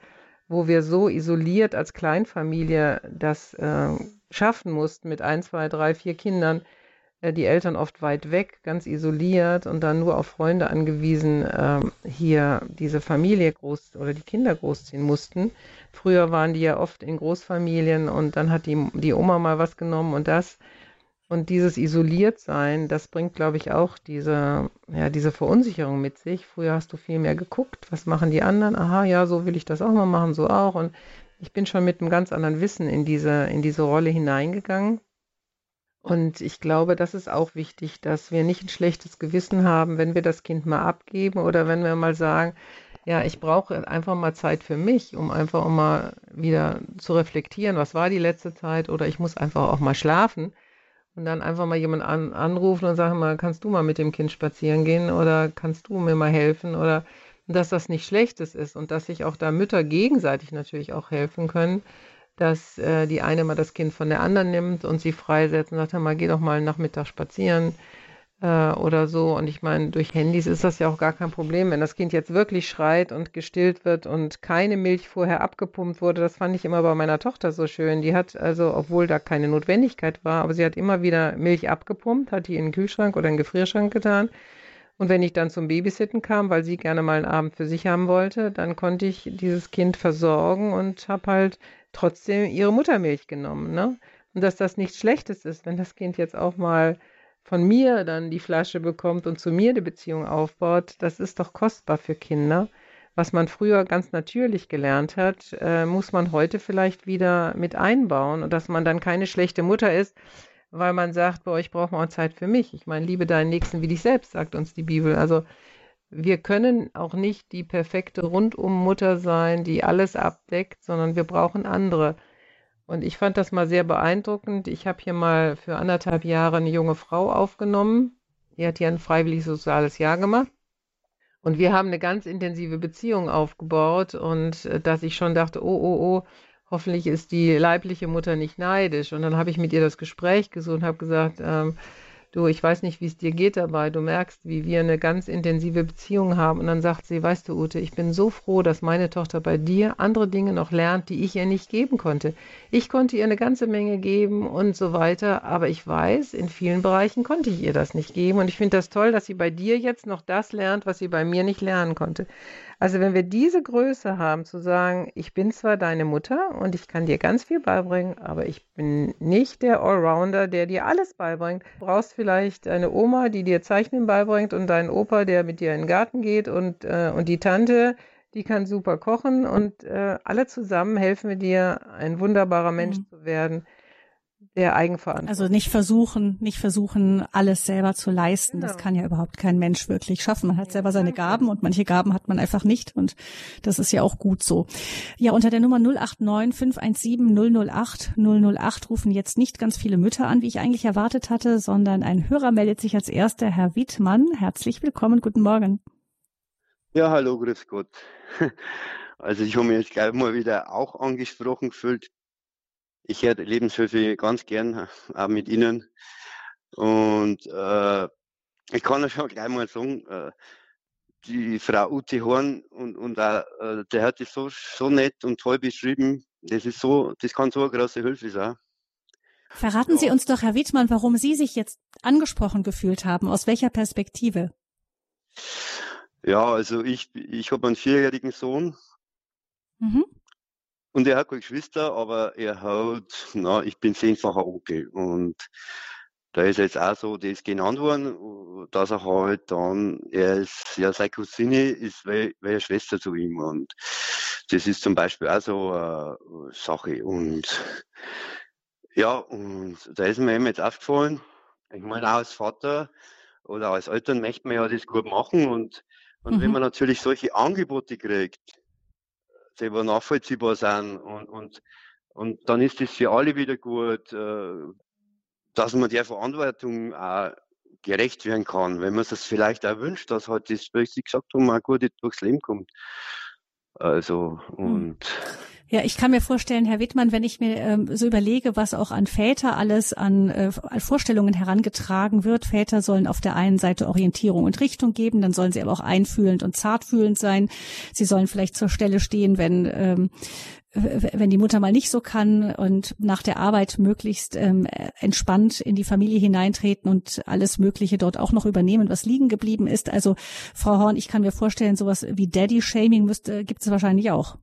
wo wir so isoliert als Kleinfamilie das äh, schaffen mussten mit ein, zwei, drei, vier Kindern, die Eltern oft weit weg, ganz isoliert und dann nur auf Freunde angewiesen, äh, hier diese Familie groß oder die Kinder großziehen mussten. Früher waren die ja oft in Großfamilien und dann hat die, die Oma mal was genommen und das. Und dieses Isoliertsein, das bringt, glaube ich, auch diese, ja, diese Verunsicherung mit sich. Früher hast du viel mehr geguckt, was machen die anderen? Aha, ja, so will ich das auch mal machen, so auch. Und ich bin schon mit einem ganz anderen Wissen in diese, in diese Rolle hineingegangen. Und ich glaube, das ist auch wichtig, dass wir nicht ein schlechtes Gewissen haben, wenn wir das Kind mal abgeben oder wenn wir mal sagen, ja, ich brauche einfach mal Zeit für mich, um einfach auch mal wieder zu reflektieren, was war die letzte Zeit oder ich muss einfach auch mal schlafen und dann einfach mal jemanden an, anrufen und sagen mal, kannst du mal mit dem Kind spazieren gehen oder kannst du mir mal helfen oder dass das nicht Schlechtes ist und dass sich auch da Mütter gegenseitig natürlich auch helfen können, dass äh, die eine mal das Kind von der anderen nimmt und sie freisetzt und sagt, mal, geh doch mal Nachmittag spazieren äh, oder so. Und ich meine, durch Handys ist das ja auch gar kein Problem. Wenn das Kind jetzt wirklich schreit und gestillt wird und keine Milch vorher abgepumpt wurde, das fand ich immer bei meiner Tochter so schön. Die hat also, obwohl da keine Notwendigkeit war, aber sie hat immer wieder Milch abgepumpt, hat die in den Kühlschrank oder in den Gefrierschrank getan. Und wenn ich dann zum Babysitten kam, weil sie gerne mal einen Abend für sich haben wollte, dann konnte ich dieses Kind versorgen und habe halt trotzdem ihre Muttermilch genommen. Ne? Und dass das nichts Schlechtes ist, wenn das Kind jetzt auch mal von mir dann die Flasche bekommt und zu mir die Beziehung aufbaut, das ist doch kostbar für Kinder. Was man früher ganz natürlich gelernt hat, äh, muss man heute vielleicht wieder mit einbauen und dass man dann keine schlechte Mutter ist, weil man sagt, boah, ich brauche mal Zeit für mich. Ich meine, liebe deinen Nächsten wie dich selbst, sagt uns die Bibel. Also wir können auch nicht die perfekte Rundum-Mutter sein, die alles abdeckt, sondern wir brauchen andere. Und ich fand das mal sehr beeindruckend. Ich habe hier mal für anderthalb Jahre eine junge Frau aufgenommen, Die hat hier ein freiwilliges soziales Jahr gemacht. Und wir haben eine ganz intensive Beziehung aufgebaut und äh, dass ich schon dachte, oh, oh, oh, hoffentlich ist die leibliche Mutter nicht neidisch. Und dann habe ich mit ihr das Gespräch gesucht und habe gesagt, ähm, du, ich weiß nicht, wie es dir geht dabei. Du merkst, wie wir eine ganz intensive Beziehung haben. Und dann sagt sie, weißt du, Ute, ich bin so froh, dass meine Tochter bei dir andere Dinge noch lernt, die ich ihr nicht geben konnte. Ich konnte ihr eine ganze Menge geben und so weiter. Aber ich weiß, in vielen Bereichen konnte ich ihr das nicht geben. Und ich finde das toll, dass sie bei dir jetzt noch das lernt, was sie bei mir nicht lernen konnte. Also wenn wir diese Größe haben, zu sagen, ich bin zwar deine Mutter und ich kann dir ganz viel beibringen, aber ich bin nicht der Allrounder, der dir alles beibringt. Du brauchst vielleicht eine Oma, die dir Zeichnen beibringt und deinen Opa, der mit dir in den Garten geht und, äh, und die Tante, die kann super kochen und äh, alle zusammen helfen wir dir, ein wunderbarer Mensch mhm. zu werden der Eigenverantwortung. Also nicht versuchen, nicht versuchen, alles selber zu leisten. Genau. Das kann ja überhaupt kein Mensch wirklich schaffen. Man hat selber seine Gaben und manche Gaben hat man einfach nicht und das ist ja auch gut so. Ja, unter der Nummer 089 517 008 008 rufen jetzt nicht ganz viele Mütter an, wie ich eigentlich erwartet hatte, sondern ein Hörer meldet sich als erster, Herr Wittmann. Herzlich willkommen, guten Morgen. Ja, hallo, grüß Gott. Also ich habe mich jetzt gleich mal wieder auch angesprochen gefühlt ich höre Lebenshilfe ganz gern, auch mit Ihnen. Und äh, ich kann ja schon gleich mal sagen, äh, die Frau Ute Horn und, und auch, äh, der hat das so, so nett und toll beschrieben. Das ist so, das kann so eine große Hilfe sein. Verraten ja. Sie uns doch, Herr Wittmann, warum Sie sich jetzt angesprochen gefühlt haben. Aus welcher Perspektive? Ja, also ich, ich habe einen vierjährigen Sohn. Mhm. Und er hat keine Geschwister, aber er hat, na, ich bin zehnfacher Onkel. Und da ist jetzt auch so das genannt worden, dass er halt dann, er ist, ja, seine Cousine ist wie, wie eine Schwester zu ihm. Und das ist zum Beispiel auch so eine Sache. Und ja, und da ist mir eben jetzt aufgefallen, ich meine, auch als Vater oder als Eltern möchte man ja das gut machen. Und, und mhm. wenn man natürlich solche Angebote kriegt, selber nachvollziehbar sind und, und, und dann ist es für alle wieder gut, äh, dass man der Verantwortung auch gerecht werden kann, wenn man es vielleicht auch wünscht, dass halt das, wie Sie gesagt haben, auch gut durchs Leben kommt. Also, hm. und. Ja, ich kann mir vorstellen, Herr Wittmann, wenn ich mir ähm, so überlege, was auch an Väter alles an äh, Vorstellungen herangetragen wird. Väter sollen auf der einen Seite Orientierung und Richtung geben, dann sollen sie aber auch einfühlend und zartfühlend sein. Sie sollen vielleicht zur Stelle stehen, wenn ähm, wenn die Mutter mal nicht so kann und nach der Arbeit möglichst ähm, entspannt in die Familie hineintreten und alles Mögliche dort auch noch übernehmen, was liegen geblieben ist. Also Frau Horn, ich kann mir vorstellen, sowas wie Daddy-Shaming müsste gibt es wahrscheinlich auch.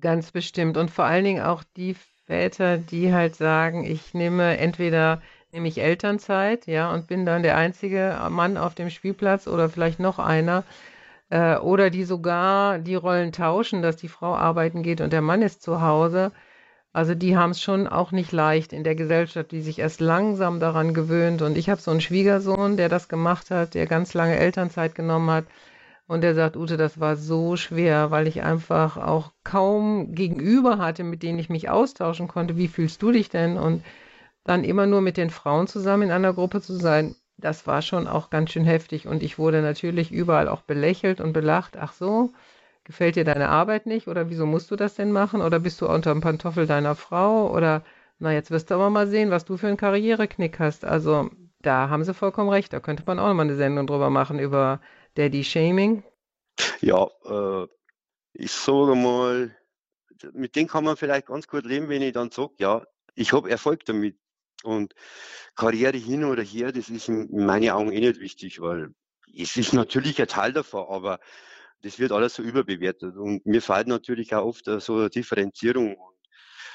Ganz bestimmt. Und vor allen Dingen auch die Väter, die halt sagen, ich nehme entweder nehme ich Elternzeit, ja, und bin dann der einzige Mann auf dem Spielplatz oder vielleicht noch einer. Äh, oder die sogar die Rollen tauschen, dass die Frau arbeiten geht und der Mann ist zu Hause. Also die haben es schon auch nicht leicht in der Gesellschaft, die sich erst langsam daran gewöhnt. Und ich habe so einen Schwiegersohn, der das gemacht hat, der ganz lange Elternzeit genommen hat. Und er sagt, Ute, das war so schwer, weil ich einfach auch kaum Gegenüber hatte, mit denen ich mich austauschen konnte. Wie fühlst du dich denn? Und dann immer nur mit den Frauen zusammen in einer Gruppe zu sein, das war schon auch ganz schön heftig. Und ich wurde natürlich überall auch belächelt und belacht. Ach so, gefällt dir deine Arbeit nicht? Oder wieso musst du das denn machen? Oder bist du unter dem Pantoffel deiner Frau? Oder na, jetzt wirst du aber mal sehen, was du für einen Karriereknick hast. Also da haben sie vollkommen recht. Da könnte man auch noch mal eine Sendung drüber machen, über Daddy-Shaming? Ja, äh, ich sage mal, mit dem kann man vielleicht ganz gut leben, wenn ich dann sage, ja, ich habe Erfolg damit. Und Karriere hin oder her, das ist in meinen Augen eh nicht wichtig, weil es ist natürlich ein Teil davon, aber das wird alles so überbewertet. Und mir fehlt natürlich auch oft so eine Differenzierung.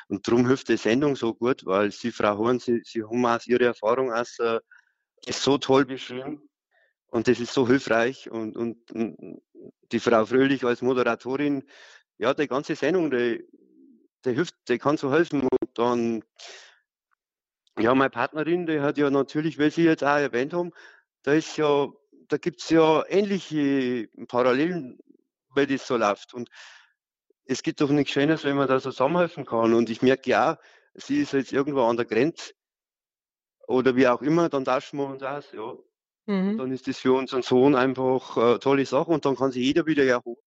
Und darum hilft die Sendung so gut, weil Sie, Frau Horn, Sie, Sie haben aus Ihrer Erfahrung aus, äh, so toll beschrieben. Und das ist so hilfreich. Und, und, und die Frau Fröhlich als Moderatorin, ja, die ganze Sendung, die, die hilft, die kann so helfen. Und dann, ja, meine Partnerin, die hat ja natürlich, wie Sie jetzt auch erwähnt haben, da ist ja, da gibt es ja ähnliche Parallelen, weil das so läuft. Und es gibt doch nichts Schönes, wenn man da zusammenhelfen kann. Und ich merke ja, sie ist jetzt irgendwo an der Grenze oder wie auch immer, dann tauschen wir uns aus. Ja, Mhm. Dann ist das für unseren Sohn einfach eine äh, tolle Sache und dann kann sich jeder wieder erholen.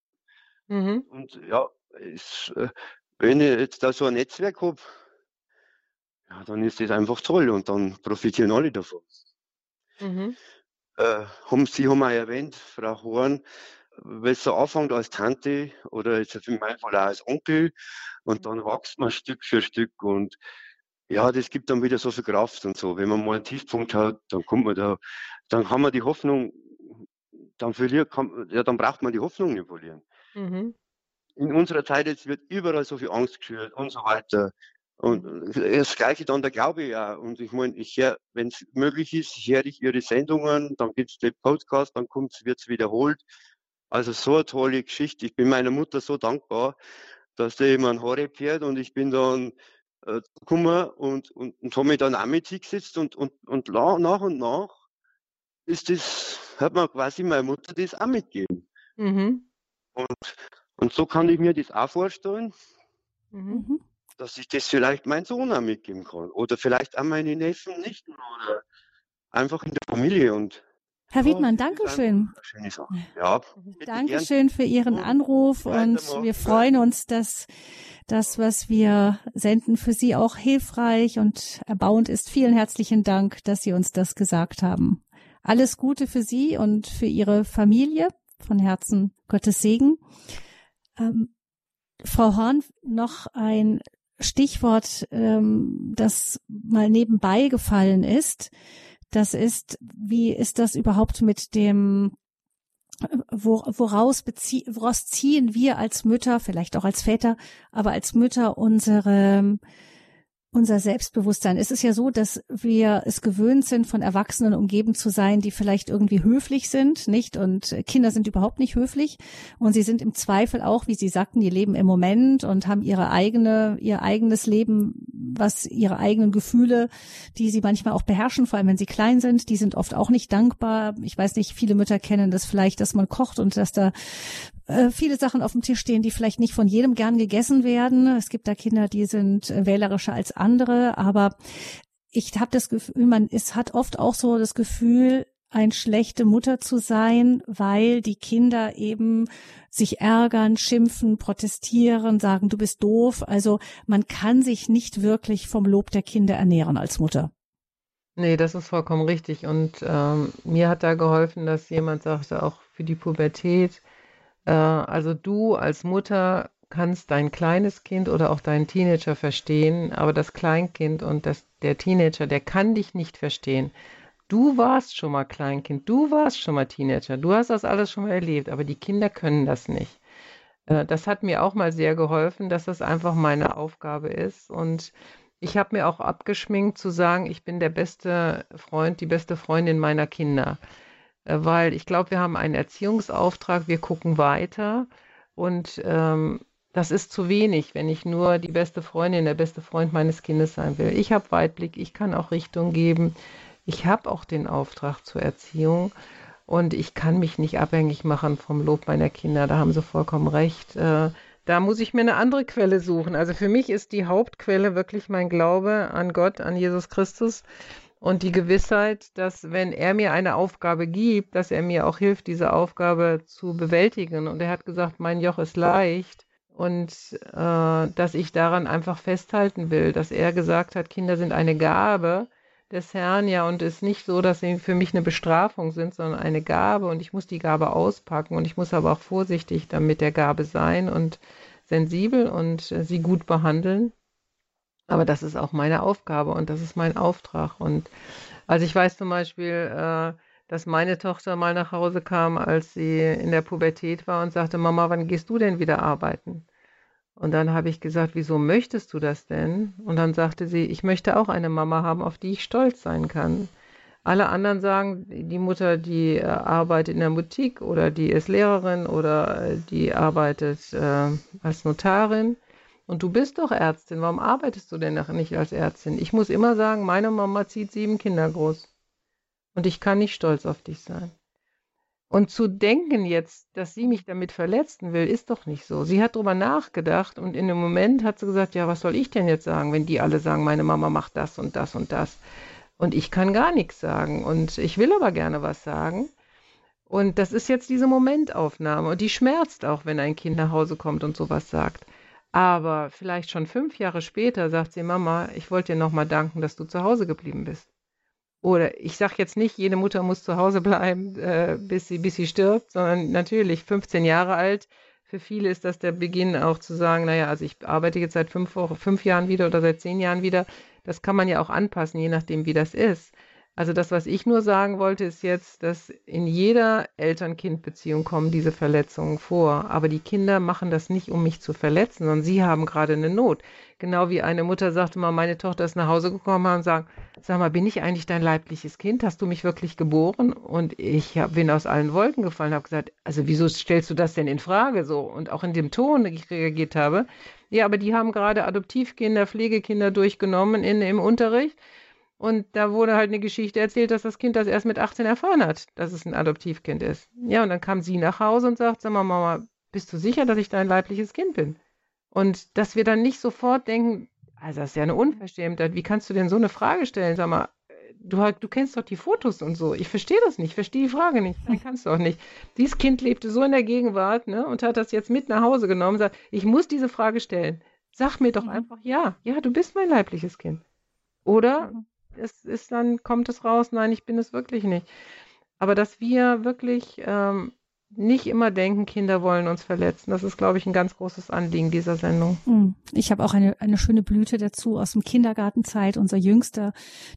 Mhm. Und ja, es, äh, wenn ich jetzt da so ein Netzwerk habe, ja, dann ist das einfach toll und dann profitieren alle davon. Mhm. Äh, haben, Sie haben auch erwähnt, Frau Horn, wenn es so anfängt als Tante oder jetzt in meinem Fall auch als Onkel und dann wächst man Stück für Stück und ja, das gibt dann wieder so viel Kraft und so. Wenn man mal einen Tiefpunkt hat, dann kommt man da, dann kann man die Hoffnung, dann verliert, kann, ja, dann braucht man die Hoffnung nicht verlieren. Mhm. In unserer Zeit jetzt wird überall so viel Angst geschürt und so weiter. Und das Gleiche dann der Glaube ja. Und ich meine, ich wenn es möglich ist, höre ich Ihre Sendungen, dann gibt es den Podcast, dann wird es wiederholt. Also so eine tolle Geschichte. Ich bin meiner Mutter so dankbar, dass der jemand Horeb fährt und ich bin dann äh, gekommen und, und, und habe mich dann auch mit hingesetzt und, und, und nach und nach ist das, hat mir quasi meine Mutter das auch mitgegeben. Mhm. Und, und so kann ich mir das auch vorstellen, mhm. mhm. dass ich das vielleicht meinem Sohn auch mitgeben kann. Oder vielleicht auch meine Neffen nicht oder einfach in der Familie und Herr Wiedmann, danke schön. Ja, Dankeschön für Ihren Anruf und wir freuen uns, dass das, was wir senden, für Sie auch hilfreich und erbauend ist. Vielen herzlichen Dank, dass Sie uns das gesagt haben. Alles Gute für Sie und für Ihre Familie. Von Herzen Gottes Segen. Ähm, Frau Horn, noch ein Stichwort, ähm, das mal nebenbei gefallen ist. Das ist, wie ist das überhaupt mit dem, woraus, bezie woraus ziehen wir als Mütter, vielleicht auch als Väter, aber als Mütter unsere unser Selbstbewusstsein. Es ist ja so, dass wir es gewöhnt sind, von Erwachsenen umgeben zu sein, die vielleicht irgendwie höflich sind, nicht? Und Kinder sind überhaupt nicht höflich. Und sie sind im Zweifel auch, wie Sie sagten, die leben im Moment und haben ihre eigene, ihr eigenes Leben, was ihre eigenen Gefühle, die sie manchmal auch beherrschen, vor allem wenn sie klein sind, die sind oft auch nicht dankbar. Ich weiß nicht, viele Mütter kennen das vielleicht, dass man kocht und dass da äh, viele Sachen auf dem Tisch stehen, die vielleicht nicht von jedem gern gegessen werden. Es gibt da Kinder, die sind äh, wählerischer als andere, aber ich habe das Gefühl, man es hat oft auch so das Gefühl, ein schlechte Mutter zu sein, weil die Kinder eben sich ärgern, schimpfen, protestieren, sagen, du bist doof. Also man kann sich nicht wirklich vom Lob der Kinder ernähren als Mutter. Nee, das ist vollkommen richtig. Und ähm, mir hat da geholfen, dass jemand sagte, auch für die Pubertät, äh, also du als Mutter kannst dein kleines Kind oder auch deinen Teenager verstehen, aber das Kleinkind und das, der Teenager, der kann dich nicht verstehen. Du warst schon mal Kleinkind, du warst schon mal Teenager, du hast das alles schon mal erlebt, aber die Kinder können das nicht. Äh, das hat mir auch mal sehr geholfen, dass das einfach meine Aufgabe ist. Und ich habe mir auch abgeschminkt zu sagen, ich bin der beste Freund, die beste Freundin meiner Kinder. Äh, weil ich glaube, wir haben einen Erziehungsauftrag, wir gucken weiter und ähm, das ist zu wenig, wenn ich nur die beste Freundin, der beste Freund meines Kindes sein will. Ich habe Weitblick, ich kann auch Richtung geben, ich habe auch den Auftrag zur Erziehung und ich kann mich nicht abhängig machen vom Lob meiner Kinder. Da haben Sie vollkommen recht. Äh, da muss ich mir eine andere Quelle suchen. Also für mich ist die Hauptquelle wirklich mein Glaube an Gott, an Jesus Christus und die Gewissheit, dass wenn er mir eine Aufgabe gibt, dass er mir auch hilft, diese Aufgabe zu bewältigen. Und er hat gesagt, mein Joch ist leicht und äh, dass ich daran einfach festhalten will, dass er gesagt hat, Kinder sind eine Gabe des Herrn, ja, und es ist nicht so, dass sie für mich eine Bestrafung sind, sondern eine Gabe und ich muss die Gabe auspacken und ich muss aber auch vorsichtig damit der Gabe sein und sensibel und äh, sie gut behandeln. Aber das ist auch meine Aufgabe und das ist mein Auftrag. Und also ich weiß zum Beispiel, äh, dass meine Tochter mal nach Hause kam, als sie in der Pubertät war und sagte, Mama, wann gehst du denn wieder arbeiten? Und dann habe ich gesagt, wieso möchtest du das denn? Und dann sagte sie, ich möchte auch eine Mama haben, auf die ich stolz sein kann. Alle anderen sagen, die Mutter, die äh, arbeitet in der Boutique oder die ist Lehrerin oder äh, die arbeitet äh, als Notarin. Und du bist doch Ärztin, warum arbeitest du denn nicht als Ärztin? Ich muss immer sagen, meine Mama zieht sieben Kinder groß. Und ich kann nicht stolz auf dich sein. Und zu denken jetzt, dass sie mich damit verletzen will, ist doch nicht so. Sie hat darüber nachgedacht und in dem Moment hat sie gesagt, ja, was soll ich denn jetzt sagen, wenn die alle sagen, meine Mama macht das und das und das. Und ich kann gar nichts sagen. Und ich will aber gerne was sagen. Und das ist jetzt diese Momentaufnahme. Und die schmerzt auch, wenn ein Kind nach Hause kommt und sowas sagt. Aber vielleicht schon fünf Jahre später sagt sie, Mama, ich wollte dir nochmal danken, dass du zu Hause geblieben bist. Oder ich sage jetzt nicht, jede Mutter muss zu Hause bleiben, äh, bis, sie, bis sie stirbt, sondern natürlich 15 Jahre alt. Für viele ist das der Beginn auch zu sagen, naja, also ich arbeite jetzt seit fünf, fünf Jahren wieder oder seit zehn Jahren wieder. Das kann man ja auch anpassen, je nachdem, wie das ist. Also das, was ich nur sagen wollte, ist jetzt, dass in jeder Eltern-Kind-Beziehung kommen diese Verletzungen vor. Aber die Kinder machen das nicht, um mich zu verletzen, sondern sie haben gerade eine Not. Genau wie eine Mutter sagte mal, meine Tochter ist nach Hause gekommen und sagt, sag mal, bin ich eigentlich dein leibliches Kind? Hast du mich wirklich geboren? Und ich hab, bin aus allen Wolken gefallen, habe gesagt, also wieso stellst du das denn in Frage so? Und auch in dem Ton, ich reagiert habe, ja, aber die haben gerade Adoptivkinder, Pflegekinder durchgenommen in, im Unterricht. Und da wurde halt eine Geschichte erzählt, dass das Kind das erst mit 18 erfahren hat, dass es ein Adoptivkind ist. Ja, und dann kam sie nach Hause und sagt, sag mal, Mama, bist du sicher, dass ich dein leibliches Kind bin? Und dass wir dann nicht sofort denken, also das ist ja eine Unverschämtheit, wie kannst du denn so eine Frage stellen? Sag mal, du, du kennst doch die Fotos und so. Ich verstehe das nicht, verstehe die Frage nicht. Nein, kannst du auch nicht. Dieses Kind lebte so in der Gegenwart ne, und hat das jetzt mit nach Hause genommen und sagt, ich muss diese Frage stellen. Sag mir doch mhm. einfach ja. Ja, du bist mein leibliches Kind. Oder mhm es ist dann, kommt es raus, nein, ich bin es wirklich nicht. Aber dass wir wirklich ähm, nicht immer denken, Kinder wollen uns verletzen. Das ist, glaube ich, ein ganz großes Anliegen dieser Sendung. Hm. Ich habe auch eine, eine schöne Blüte dazu aus dem Kindergartenzeit. Unser Jüngster,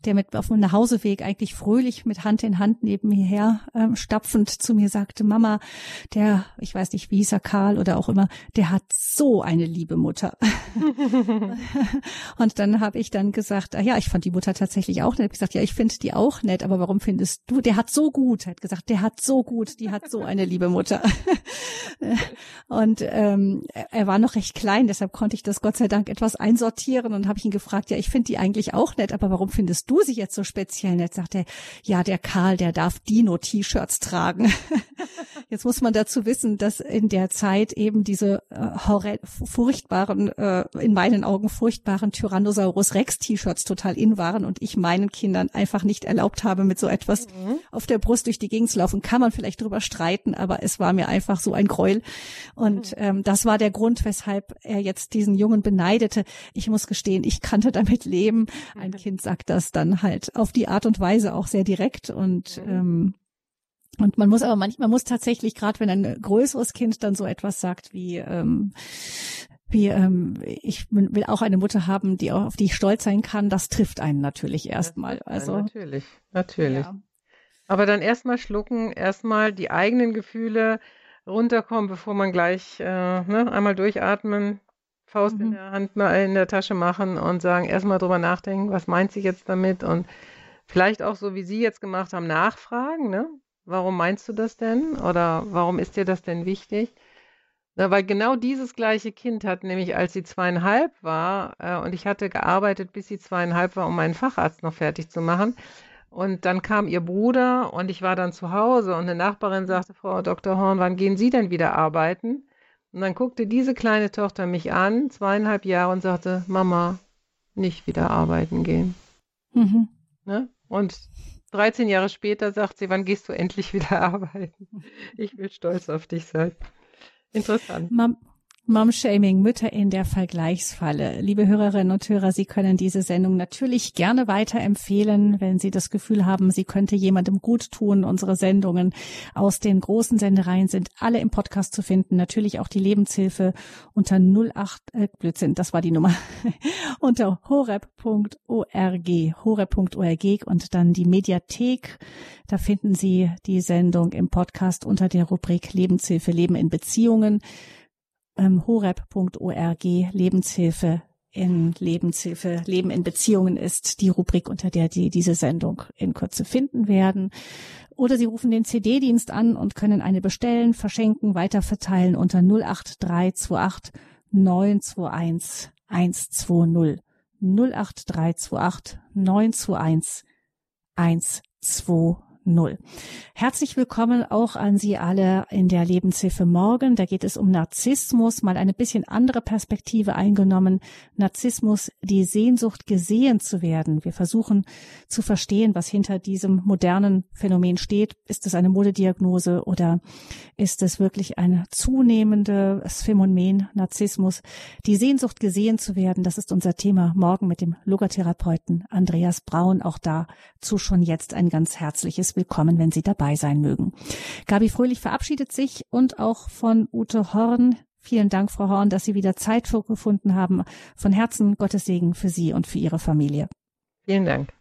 der mit auf dem Nachhauseweg eigentlich fröhlich mit Hand in Hand neben mir her ähm, stapfend zu mir sagte, Mama, der, ich weiß nicht, wie hieß er, Karl oder auch immer, der hat so eine liebe Mutter. und dann habe ich dann gesagt, ah ja, ich fand die Mutter tatsächlich auch nett. Ich gesagt, ja, ich finde die auch nett, aber warum findest du, der hat so gut, er hat gesagt, der hat so gut, die hat so eine liebe liebe Mutter. und ähm, er war noch recht klein, deshalb konnte ich das Gott sei Dank etwas einsortieren und habe ich ihn gefragt, ja, ich finde die eigentlich auch nett, aber warum findest du sie jetzt so speziell nett? Sagt er, ja, der Karl, der darf Dino-T-Shirts tragen. jetzt muss man dazu wissen, dass in der Zeit eben diese äh, furchtbaren, äh, in meinen Augen furchtbaren Tyrannosaurus Rex T-Shirts total in waren und ich meinen Kindern einfach nicht erlaubt habe, mit so etwas mhm. auf der Brust durch die Gegend zu laufen. Kann man vielleicht drüber streiten, aber aber es war mir einfach so ein Gräuel. Und mhm. ähm, das war der Grund, weshalb er jetzt diesen Jungen beneidete. Ich muss gestehen, ich kannte damit leben. Ein mhm. Kind sagt das dann halt auf die Art und Weise auch sehr direkt und mhm. ähm, und man muss aber manchmal muss tatsächlich, gerade wenn ein größeres Kind dann so etwas sagt wie ähm, wie ähm, ich will auch eine Mutter haben, die auf die ich stolz sein kann, das trifft einen natürlich erstmal. Also natürlich, natürlich. Ja. Aber dann erstmal schlucken, erstmal die eigenen Gefühle runterkommen, bevor man gleich äh, ne, einmal durchatmen, Faust mhm. in der Hand in der Tasche machen und sagen, erstmal drüber nachdenken, was meint sie jetzt damit und vielleicht auch so, wie Sie jetzt gemacht haben, nachfragen, ne? Warum meinst du das denn? Oder warum ist dir das denn wichtig? Na, weil genau dieses gleiche Kind hat nämlich, als sie zweieinhalb war, äh, und ich hatte gearbeitet, bis sie zweieinhalb war, um meinen Facharzt noch fertig zu machen, und dann kam ihr Bruder und ich war dann zu Hause und eine Nachbarin sagte, Frau Dr. Horn, wann gehen Sie denn wieder arbeiten? Und dann guckte diese kleine Tochter mich an, zweieinhalb Jahre, und sagte, Mama, nicht wieder arbeiten gehen. Mhm. Ne? Und 13 Jahre später sagt sie, wann gehst du endlich wieder arbeiten? Ich will stolz auf dich sein. Interessant. Mam Mom-Shaming, Mütter in der Vergleichsfalle. Liebe Hörerinnen und Hörer, Sie können diese Sendung natürlich gerne weiterempfehlen, wenn Sie das Gefühl haben, sie könnte jemandem gut tun. Unsere Sendungen aus den großen Sendereien sind alle im Podcast zu finden. Natürlich auch die Lebenshilfe unter 08, äh, Blödsinn, das war die Nummer, unter horeb.org, horeb.org und dann die Mediathek. Da finden Sie die Sendung im Podcast unter der Rubrik Lebenshilfe, Leben in Beziehungen ähm, horeb.org Lebenshilfe in Lebenshilfe, Leben in Beziehungen ist die Rubrik, unter der Sie diese Sendung in Kürze finden werden. Oder Sie rufen den CD-Dienst an und können eine bestellen, verschenken, weiterverteilen unter 08328 921 120. 08328 921 120. null. Herzlich willkommen auch an Sie alle in der Lebenshilfe morgen. Da geht es um Narzissmus, mal eine bisschen andere Perspektive eingenommen. Narzissmus, die Sehnsucht gesehen zu werden. Wir versuchen zu verstehen, was hinter diesem modernen Phänomen steht. Ist es eine Modediagnose oder ist es wirklich ein zunehmendes Phänomen Narzissmus? Die Sehnsucht gesehen zu werden, das ist unser Thema morgen mit dem Logotherapeuten Andreas Braun. Auch dazu schon jetzt ein ganz herzliches Willkommen, wenn Sie dabei sein mögen. Gabi Fröhlich verabschiedet sich und auch von Ute Horn. Vielen Dank, Frau Horn, dass Sie wieder Zeit gefunden haben. Von Herzen Gottes Segen für Sie und für Ihre Familie. Vielen Dank.